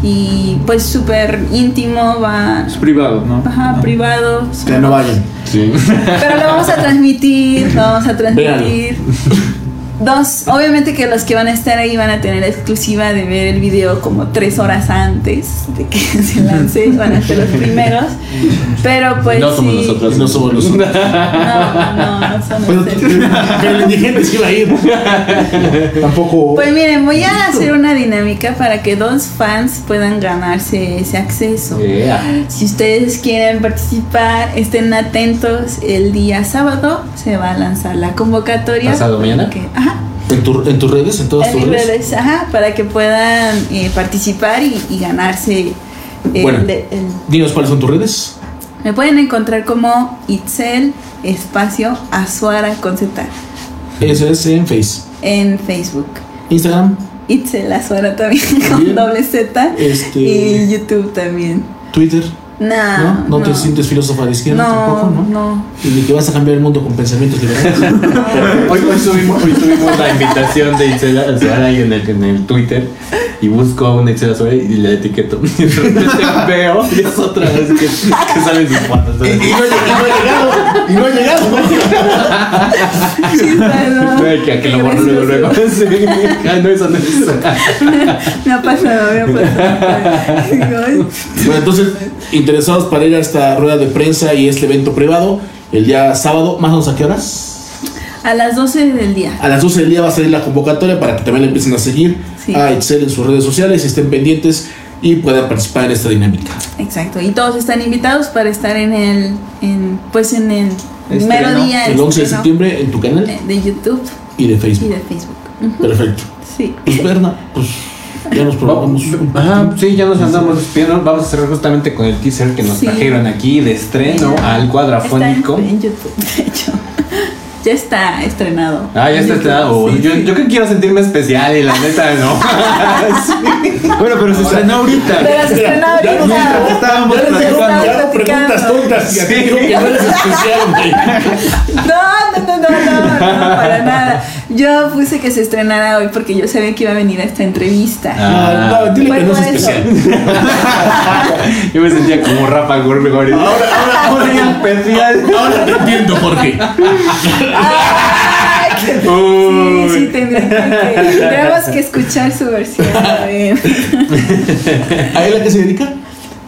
y pues súper íntimo, va, Es privado, ¿no? ajá, privado. Que no vayan. Sí. Pero lo vamos a transmitir, lo vamos a transmitir. Dos, obviamente que los que van a estar ahí van a tener la exclusiva de ver el video como tres horas antes de que se lance, van a ser los primeros. Pero pues no somos sí. nosotros. No somos nosotros. No, no, no son Bueno, ustedes. pero el indigente sí va a ir. Tampoco. Pues miren, voy a hacer una dinámica para que dos fans puedan ganarse ese acceso. Yeah. Si ustedes quieren participar, estén atentos. El día sábado se va a lanzar la convocatoria. ¿Pasado mañana? Que- ajá, ¿En, tu- en tus redes, en todas en tus redes. redes, ajá, para que puedan eh, participar y, y ganarse. el- Bueno. el- Dinos cuáles son tus redes. me pueden encontrar como Itzel Espacio Azuara con Z. Eso es en Face. en Facebook. Instagram, Itzel Azuara también con doble Z. Este- Y YouTube también. Twitter. Nah, ¿No? ¿No, te sientes filósofa de izquierda No, tampoco? ¿no? no. Y de que vas a cambiar el mundo con pensamientos liberales. Hoy, hoy subimos, hoy subimos la invitación de Itzel Azuara ahí en el, en el Twitter y busco a una Itzel Azuara y la etiqueto. Y de repente veo y es otra vez que, que salen sus fotos. y, y no, ha llegado. Y no ha llegado. Sí, perdón. Que, que lo borro luego, luego. Sí. Ah, no, eso no es. Me ha pasado, me ha pasado. Bueno, entonces, interesados para ir a esta rueda de prensa y este evento privado, el día sábado, más o menos a qué horas? A las 12 del día. A las 12 del día va a salir la convocatoria para que también le empiecen a seguir Sí. a Excel en sus redes sociales, estén pendientes y puedan participar en esta dinámica. Exacto. Y todos están invitados para estar en el, en, pues en el mero día El 11 de septiembre en tu canal eh, de YouTube y de y Facebook. de Facebook. Perfecto. Sí. Pues Berna, pues ya nos probamos. Ajá, sí, ya nos andamos despidiendo. Vamos a cerrar justamente con el teaser que nos Sí. trajeron aquí de estreno Mira, al cuadrafónico. Está en, en YouTube, de hecho. Ya está estrenado. Ah, ya está YouTube, estrenado. sí, yo, sí. yo que quiero sentirme especial y la neta no. Bueno, pero se estrenó ahorita. Pero se estrenó Ya- ya- ahorita. ya- Estábamos ya les digo, platicando. preguntas tontas y a ti digo que no eres especial, no, no, no, no, no, para nada. Yo puse que se estrenara hoy porque yo sabía que iba a venir a esta entrevista. Ah. No, no, dile Fue que no es especial. Yo me sentía como Rafa Gorgori. Ahora, ahora, ahora, especial. ahora te entiendo por qué. Ay, qué- Sí, sí, tendría que, tendríamos que escuchar su versión. a ver. ¿A él a qué se dedica?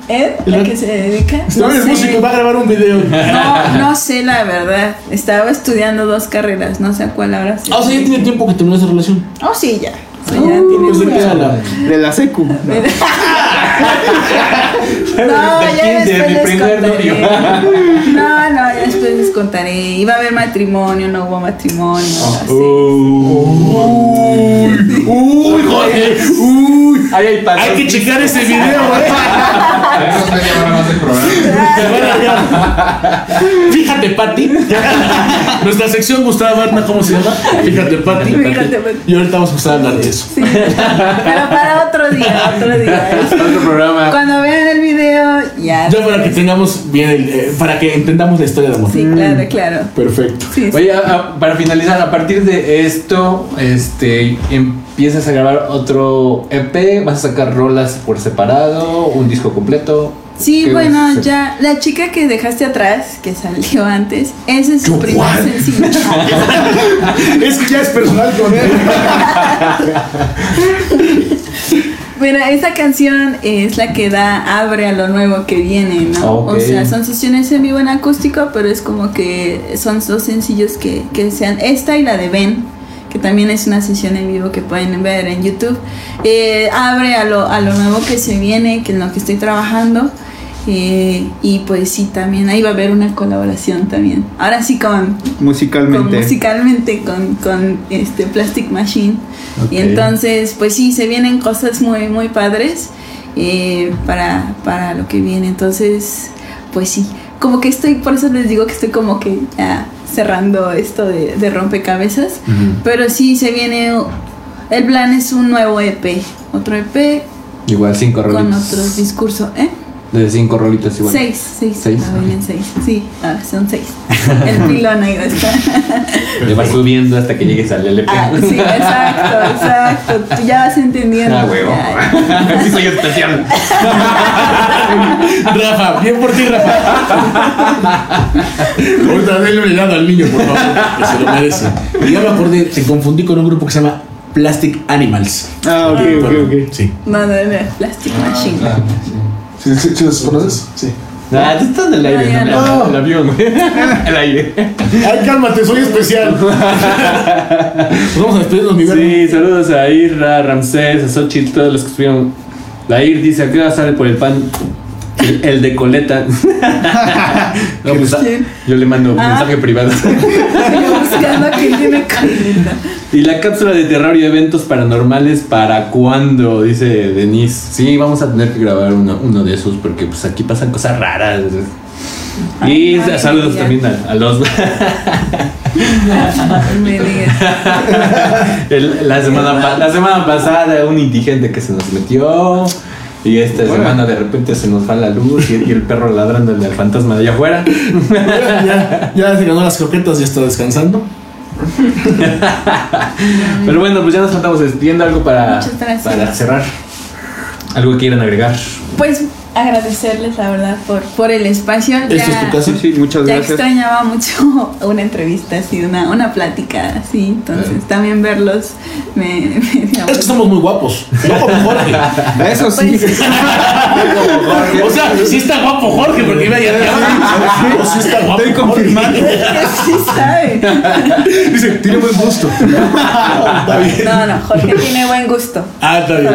¿Eh? ¿A qué se dedica? Está No sé. músico, va a grabar un video. No, no sé la verdad. Estaba estudiando dos carreras, no sé a cuál ahora Ah, o sea, ya tiene tiempo que terminó esa relación. Oh, sí, ya. O sea, ya tiene Pues habla. De la secu. No, De ya después les contaré. No, no, ya después les contaré. Iba a haber matrimonio, no hubo matrimonio. así. Uy, joder. Uy. Ahí hay pasos. Hay que checar ese video, eh. Tenemos media hora más de programa. Fíjate, Pati. Nuestra sección Gustavo Berna, ¿cómo se llama? Fíjate, Pati. Fíjate, Pati. Y ahorita vamos a empezar a hablar de eso. Sí. Pero para otro día, otro día. Otro programa. Cuando vean el video, ya. Ya para que tengamos bien, el, eh, para que entendamos la historia de amor. Sí, claro, claro. Perfecto. Sí, sí. Oye, a- a- para finalizar, a partir de esto, este, empiezas a grabar otro EP, vas a sacar rolas por separado, un disco completo. Sí, ¿Qué bueno, ya la chica que dejaste atrás, que salió antes, ese es su ¿Yo primer sencillo. Es que ya es personal con él. Bueno, esa canción es la que da abre a lo nuevo que viene, ¿no? Ok. O sea, son sesiones en vivo en acústico, pero es como que son dos sencillos que, que sean esta y la de Ben, que también es una sesión en vivo que pueden ver en YouTube. Eh, abre a lo, a lo nuevo que se viene, que en lo que estoy trabajando. Eh, y pues sí, también ahí va a haber una colaboración también. Ahora sí con, con Musicalmente. musicalmente con, con este Plastic Machine. Y Ok. entonces, pues sí, se vienen cosas muy, muy padres eh, para, para lo que viene. Entonces, pues sí, como que estoy, por eso les digo que estoy como que ya cerrando esto de, de rompecabezas. Pero sí, se viene, el plan es un nuevo EP, otro EP Igual cinco con rolitas. otro discurso, ¿eh? De cinco rolitas igual. Seis, seis, Seis. ah, vienen seis, sí, ah, son seis. El pilón ahí va a estar. Le vas subiendo hasta que llegues al LP. Ah, sí, exacto, exacto. Tú ya vas entendiendo. Ah, huevo. Ya. sí soy especial. Rafa, bien por ti, Rafa. Ahorita denle un helado al niño, por favor, que se lo merece. Y ya me acordé, te confundí con un grupo que se llama Plastic Animals. Ah, ok, ok, ok. Sí. No, no, no, Plastic Machine. ¿Sí, sí, sí los conoces? Sí. Ah, tú estás en el aire, No, ya ¿no? no. El avión, güey. El aire. Ay, cálmate, soy especial. Nos vamos a despedirnos, mi. Sí, saludos a Irra, Ramsés, a Xochitl, todos los que estuvieron. La Ir dice, ¿a qué hora sale por el pan? El, el de coleta. No, pues, ¿Quién? yo le mando Ah. mensaje privado. Buscando a quien tiene colita. ¿Y la cápsula de terror y eventos paranormales para cuándo? Dice Denise. Sí, vamos a tener que grabar uno, uno de esos porque pues aquí pasan cosas raras. Y Ay, saludos también a, a los. El- la, semana la semana pasada un indigente que se nos metió. Y esta semana de repente se nos va la luz y, y el perro ladrando al fantasma de allá afuera. ya, ya se ganó las croquetas y está descansando. Pero bueno, pues ya nos estamos despidiendo algo para, para cerrar. Algo que quieran agregar. Pues agradecerles, la verdad, por, por el espacio. Esta es tu casa. Sí, muchas Ya gracias. extrañaba mucho una entrevista así, una, una plática así. Entonces, también verlos me, me Es que somos muy guapos. No como Jorge. Eso sí. Pues, O sea, sí está guapo Jorge, porque iba a llegar. O sí está guapo. Estoy confirmando. sí sabe. Dice, tiene buen gusto. Está bien. No, no, Jorge tiene buen gusto. Ah, está bien.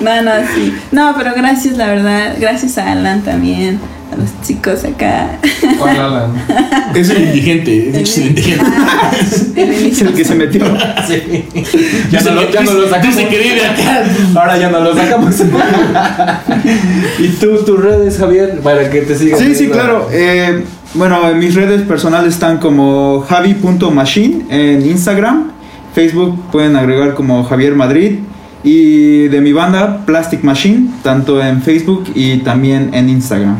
No, no, sí. No, pero gracias, la verdad. Gracias a Alan también. A los chicos acá. ¿Cuál Alan? Es el indigente. Es el indigente. Ah, el Es el que se metió. Ya no, lo, ya no lo sacamos. Dice que vive acá. Ahora ya no lo sacamos. ¿Y tú, tus redes, Javier? Para que te sigan. Sí, sí, claro. Eh, bueno, en mis redes personales están como javi.machine en Instagram. Facebook pueden agregar como Javier Madrid. Y de mi banda, Plastic Machine, tanto en Facebook y también en Instagram.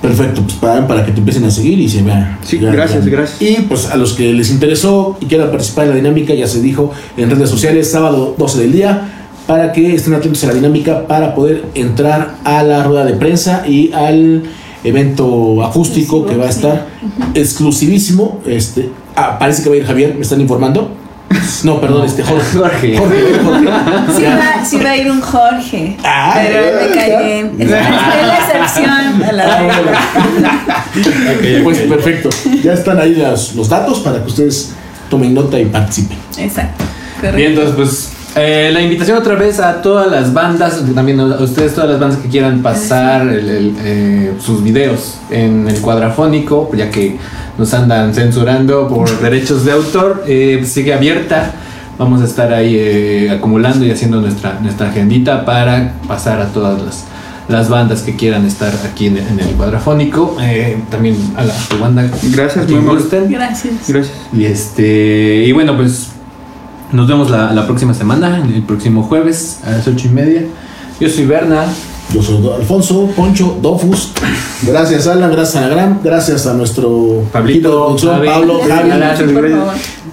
Perfecto, pues para, para que te empiecen a seguir y se vean. Sí, gracias, gracias. Y pues a los que les interesó y quieran participar en la dinámica, ya se dijo en redes sociales, sábado 12 del día, para que estén atentos a la dinámica para poder entrar a la rueda de prensa y al evento acústico que va a estar exclusivísimo. Este, ah, parece que va a ir Javier, me están informando. No, perdón, este Jorge. Jorge. Jorge, Jorge. Sí va, sí va a ir un Jorge. Ah, pero me bien. Es, la excepción a la regla. Pues perfecto. Ya están ahí las- los datos para que ustedes tomen nota y participen. Exacto. Correcto. Bien, entonces, pues eh, la invitación otra vez a todas las bandas, también a ustedes, todas las bandas que quieran pasar el- el, eh, sus videos en el cuadrafónico, ya que nos andan censurando por derechos de autor, eh, pues, sigue abierta. Vamos a estar ahí eh, acumulando y haciendo nuestra, nuestra agendita para pasar a todas las, las bandas que quieran estar aquí en, el- en el cuadrafónico. Eh, también a la a tu banda. Gracias, amable. gusten. Gracias. Gracias. Y este. Y bueno, pues. Nos vemos la, la próxima semana, el próximo jueves a las ocho y media. Yo soy Berna. Yo soy Alfonso, Poncho, Dofus. Gracias Alan, gracias a Anagram, gracias a nuestro Pablito. Pablo, Javi.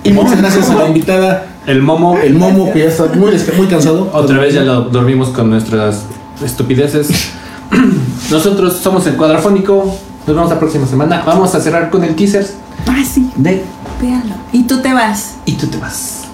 Y muchas gracias a la invitada, El Momo. el Momo, que ya está muy, muy cansado. Otra vez ya lo dormimos con nuestras estupideces. Nosotros somos el cuadrafónico. Nos vemos la próxima semana. Vamos a cerrar con el teaser Ah, sí. de Véalo. Y tú te vas. Y tú te vas.